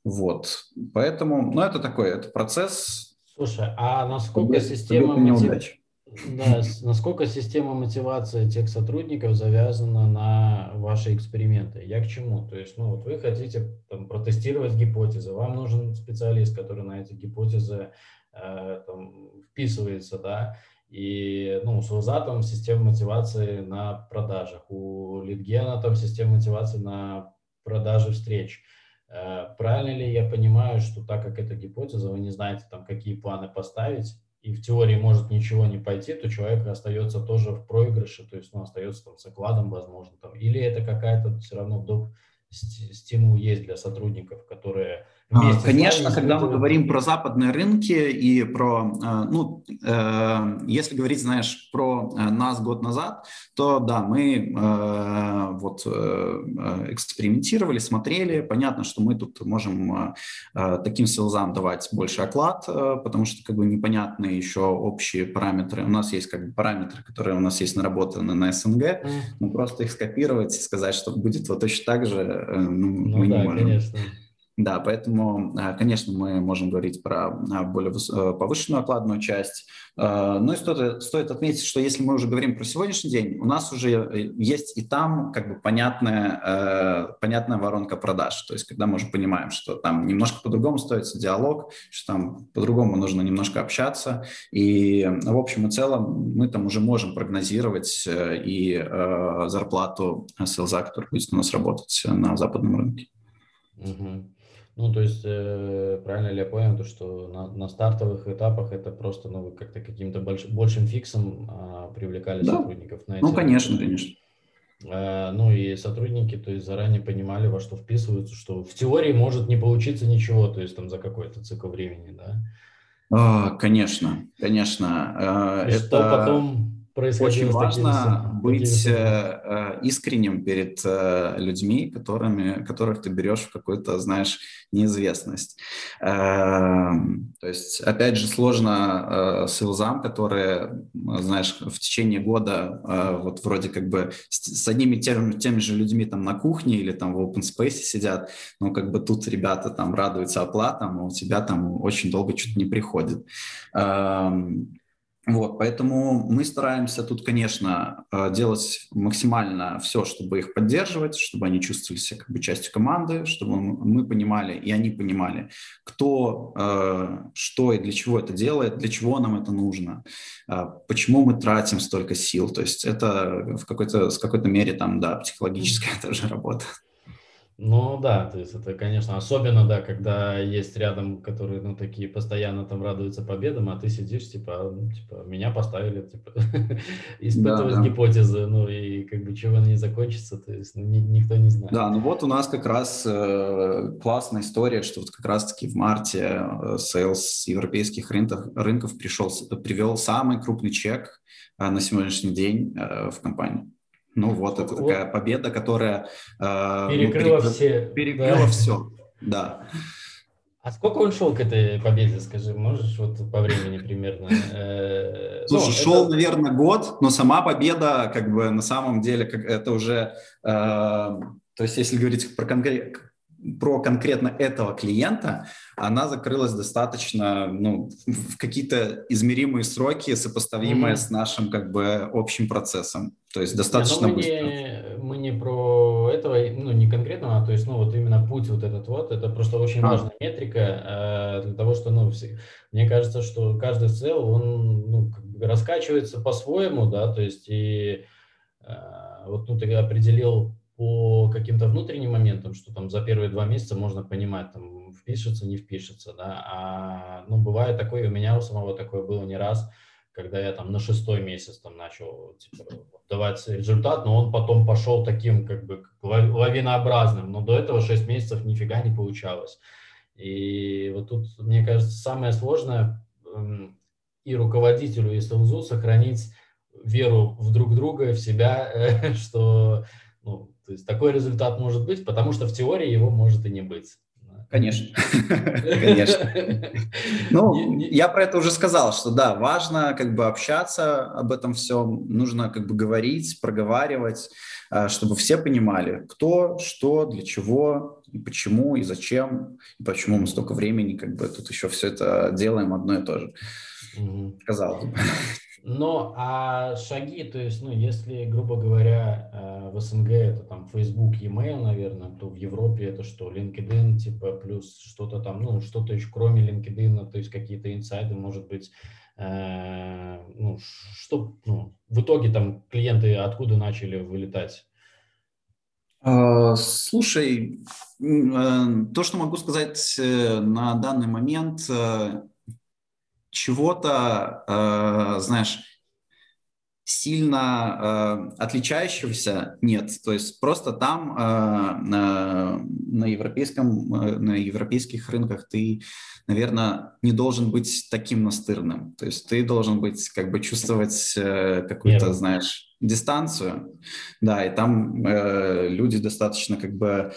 вот. Поэтому, ну это такой, это процесс. Слушай, а насколько система мотивации да, насколько система мотивации тех сотрудников завязана на ваши эксперименты? Я к чему? То есть, ну, вот вы хотите там, протестировать гипотезы, вам нужен специалист, который на эти гипотезы э, там, вписывается, да, и, ну, у СУЗа там система мотивации на продажах, у Литгена там система мотивации на продаже встреч. Э, правильно ли я понимаю, что так как это гипотеза, вы не знаете там, какие планы поставить, и в теории может ничего не пойти, то человек остается тоже в проигрыше, то есть он ну, остается там с окладом, возможно, там, или это какая-то все равно доп. стимул есть для сотрудников, которые а, Конечно, когда мы говорим про западные рынки и про, э, ну, э, если говорить, знаешь, про э, нас год назад, то да, мы вот экспериментировали, смотрели. Понятно, что мы тут можем таким селзам давать больше оклад, потому что как бы непонятны еще общие параметры. У нас есть как бы параметры, которые у нас есть наработаны на СНГ, mm. но просто их скопировать и сказать, что будет вот точно так же, ну, ну мы да, не можем. Конечно. Да, поэтому, э, конечно, мы можем говорить про э, более э, повышенную окладную часть. Но и стоит, стоит отметить, что если мы уже говорим про сегодняшний день, у нас уже есть и там как бы понятная, понятная воронка продаж. То есть когда мы уже понимаем, что там немножко по-другому стоится диалог, что там по-другому нужно немножко общаться. И в общем и целом мы там уже можем прогнозировать и зарплату селза, который будет у нас работать на западном рынке. Угу. Ну, то есть, э, правильно ли я понял, то, что на, на стартовых этапах это просто, ну, вы как-то каким-то больш, большим фиксом а, привлекали да. сотрудников на ну, эти... Ну, конечно, конечно. А, ну, и сотрудники, то есть, заранее понимали, во что вписываются, что в теории может не получиться ничего, то есть, там, за какой-то цикл времени, да? А, конечно, конечно. И это... Что потом очень важно такими, быть такими... Э, искренним перед э, людьми, которыми, которых ты берешь в какую-то, знаешь, неизвестность. Э, то есть, опять же, сложно э, селзам, которые, знаешь, в течение года э, вот вроде как бы с, с одними теми, теми же людьми там на кухне или там в open space сидят, но как бы тут ребята там радуются оплатам, а у тебя там очень долго что-то не приходит. Вот, поэтому мы стараемся тут, конечно, э, делать максимально все, чтобы их поддерживать, чтобы они чувствовали себя как бы частью команды, чтобы мы понимали и они понимали, кто, э, что и для чего это делает, для чего нам это нужно, э, почему мы тратим столько сил. То есть это в какой-то, с какой-то мере там, да, психологическая тоже работа. Ну да, то есть это, конечно, особенно, да, когда есть рядом, которые, ну, такие постоянно там радуются победам, а ты сидишь, типа, ну, типа, меня поставили, типа, испытывать да, да. гипотезы, ну, и как бы чего она не закончится, то есть ну, ни, никто не знает. Да, ну вот у нас как раз э, классная история, что вот как раз-таки в марте э, sales европейских рынков, рынков пришел, привел самый крупный чек э, на сегодняшний день э, в компании. Ну вот, это вот. такая победа, которая э, перекрыла, ну, все. Перекрыла да. все, да. А сколько он шел к этой победе, скажи, можешь вот по времени примерно? Э, Слушай, ну, шел, это... наверное, год, но сама победа, как бы на самом деле, как это уже, э, то есть если говорить про конкретно про конкретно этого клиента, она закрылась достаточно ну, в какие-то измеримые сроки, сопоставимые mm-hmm. с нашим как бы общим процессом. То есть достаточно не, мы быстро. Не, мы не про этого, ну не конкретно, а то есть ну вот именно путь вот этот вот, это просто очень а. важная метрика э, для того, что ну все, мне кажется, что каждый цел он ну как бы раскачивается по-своему, да, то есть и э, вот ну ты определил по каким-то внутренним моментам, что там за первые два месяца можно понимать, там, впишется, не впишется, да, а, ну, бывает такое, у меня у самого такое было не раз, когда я там на шестой месяц там начал типа, давать результат, но он потом пошел таким как бы лавинообразным, но до этого шесть месяцев нифига не получалось. И вот тут, мне кажется, самое сложное эм, и руководителю, и СЛЗу сохранить веру в друг друга, в себя, что ну, то есть такой результат может быть, потому что в теории его может и не быть. Конечно, конечно. Ну, я про это уже сказал, что да, важно как бы общаться об этом всем, нужно как бы говорить, проговаривать, а, чтобы все понимали, кто, что, для чего, и почему, и зачем, и почему мы столько времени как бы тут еще все это делаем одно и то же. Бы. Но а шаги, то есть, ну, если, грубо говоря, э, в СНГ это там Facebook, e-mail, наверное, то в Европе это что, LinkedIn, типа, плюс что-то там, ну, что-то еще кроме LinkedIn, то есть какие-то инсайды, может быть, э, ну, что, ну, в итоге там клиенты откуда начали вылетать? А, слушай, э, то, что могу сказать на данный момент, чего-то, э, знаешь, сильно э, отличающегося нет. То есть просто там э, на, на, европейском, э, на европейских рынках ты, наверное, не должен быть таким настырным. То есть ты должен быть, как бы чувствовать э, какую-то, знаешь, дистанцию. Да, и там э, люди достаточно как бы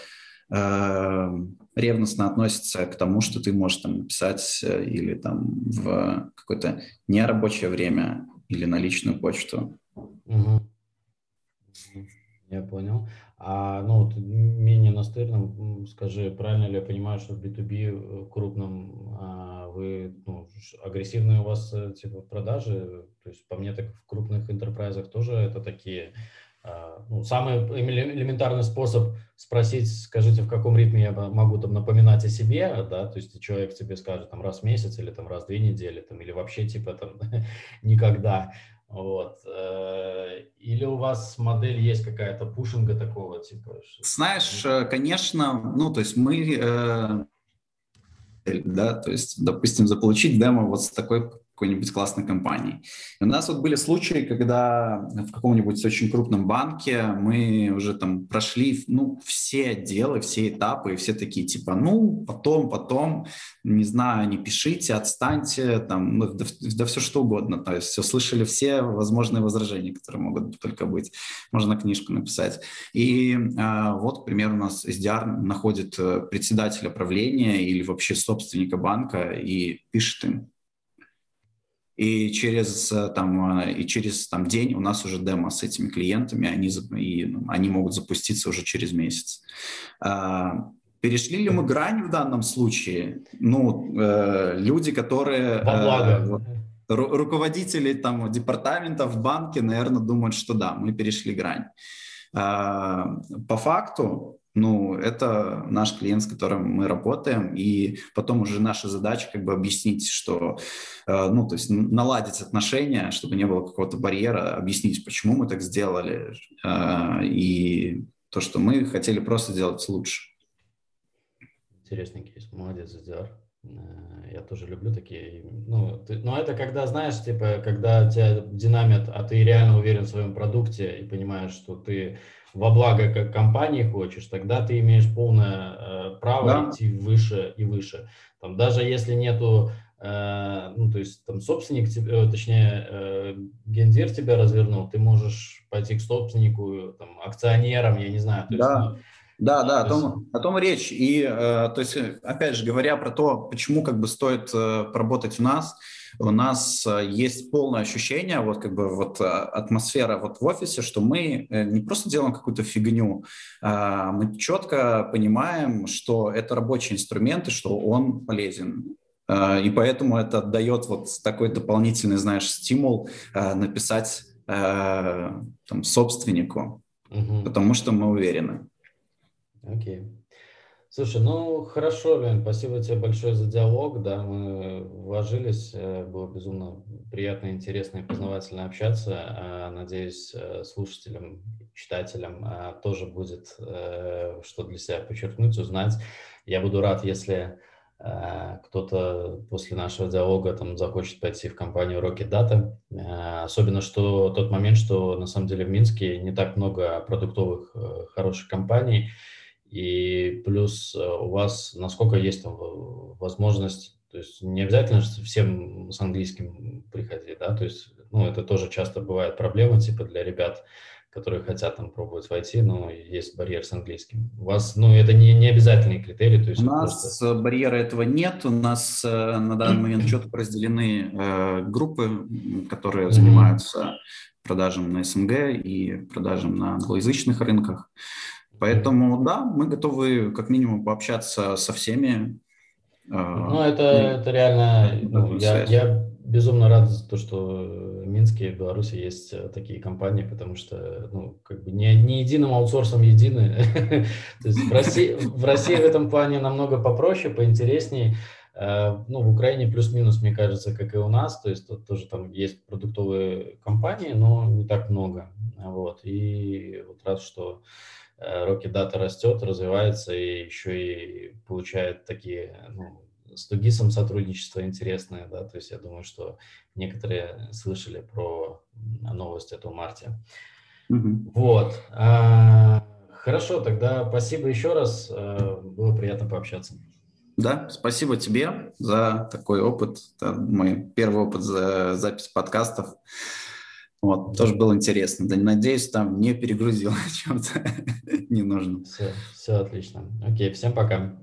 э, ревностно относятся к тому, что ты можешь там написать э, или там в какое-то нерабочее время или на личную почту. Угу. Я понял. А ну вот менее настырным, скажи, правильно ли я понимаю, что в B2B э, крупном а, вы ну, агрессивные у вас э, типа продажи? То есть по мне так в крупных интерпрайзах тоже это такие ну, самый элементарный способ спросить, скажите, в каком ритме я могу там напоминать о себе, да, то есть человек тебе скажет там раз в месяц или там раз в две недели, там, или вообще типа там никогда, вот. Э, или у вас модель есть какая-то пушинга такого типа? Знаешь, э, конечно, ну, то есть мы, э, да, то есть, допустим, заполучить демо вот с такой какой-нибудь классной компании. И у нас вот были случаи, когда в каком-нибудь очень крупном банке мы уже там прошли ну, все отделы, все этапы, и все такие типа, ну, потом, потом, не знаю, не пишите, отстаньте, там, ну, да, да все что угодно. То есть все слышали все возможные возражения, которые могут только быть. Можно книжку написать. И э, вот, к у нас SDR находит э, председателя правления или вообще собственника банка и пишет им, и через, э, там, э, и через там, день у нас уже демо с этими клиентами, они, и, ну, они могут запуститься уже через месяц. А, перешли ли мы грань в данном случае? Ну, э, люди, которые... Ру- руководители там департаментов в банке, наверное, думают, что да, мы перешли грань. А, по факту, ну, это наш клиент, с которым мы работаем, и потом уже наша задача как бы объяснить, что, э, ну, то есть наладить отношения, чтобы не было какого-то барьера, объяснить, почему мы так сделали, э, и то, что мы хотели просто сделать лучше. Интересный кейс, молодец, Задиар. Э, я тоже люблю такие. Ну, ты, но это когда, знаешь, типа, когда тебя динамит, а ты реально уверен в своем продукте и понимаешь, что ты во благо как компании хочешь, тогда ты имеешь полное э, право да. идти выше и выше. Там, даже если нету, э, ну, то есть там собственник, э, точнее, э, гендир тебя развернул, ты можешь пойти к собственнику, там, акционерам, я не знаю. То да. Есть, ну, да, да, о том, о том речь. И, э, то есть, опять же, говоря про то, почему как бы стоит э, поработать у нас, у нас э, есть полное ощущение, вот как бы вот э, атмосфера вот в офисе, что мы э, не просто делаем какую-то фигню, а мы четко понимаем, что это рабочий инструмент и что он полезен. И поэтому это дает вот такой дополнительный, знаешь, стимул написать там, собственнику, угу. потому что мы уверены. Окей. Слушай, ну хорошо, Лен, спасибо тебе большое за диалог, да, мы вложились, э, было безумно приятно, интересно и познавательно общаться. А, надеюсь, э, слушателям, читателям а, тоже будет что для себя подчеркнуть, узнать. Я буду рад, если кто-то после нашего диалога там захочет пойти в компанию Rocket Data. Особенно, что тот момент, что на самом деле в Минске не так много продуктовых э, хороших компаний, и плюс э, у вас, насколько есть там возможность, то есть не обязательно всем с английским приходить, да, то есть, ну, это тоже часто бывает проблема, типа, для ребят, которые хотят там пробовать войти, но есть барьер с английским. У вас, ну, это не, не обязательный критерий, то есть... У нас просто... барьера этого нет, у нас э, на данный момент четко разделены э, группы, которые mm-hmm. занимаются продажем на СНГ и продажем на англоязычных рынках. Поэтому, да, мы готовы как минимум пообщаться со всеми. А, ну, это, это реально, ну, я, я безумно рад за то, что в Минске, в Беларуси есть э, такие компании, потому что, ну, как бы не, не единым аутсорсом едины. То есть в России, в России в этом плане намного попроще, поинтереснее. Э, ну, в Украине плюс-минус, мне кажется, как и у нас, то есть тут тоже там есть продуктовые компании, но не так много. Вот, и вот рад, что Rocket Data растет, развивается и еще и получает такие, ну, с Тугисом сотрудничество интересное, да, то есть я думаю, что некоторые слышали про новость эту марте. Mm-hmm. Вот. А, хорошо, тогда спасибо еще раз, а, было приятно пообщаться. Да, спасибо тебе за такой опыт. Это мой первый опыт за запись подкастов. Вот, тоже было интересно. Да, надеюсь, там не перегрузил чем-то не нужно. Все, все отлично. Окей, всем пока.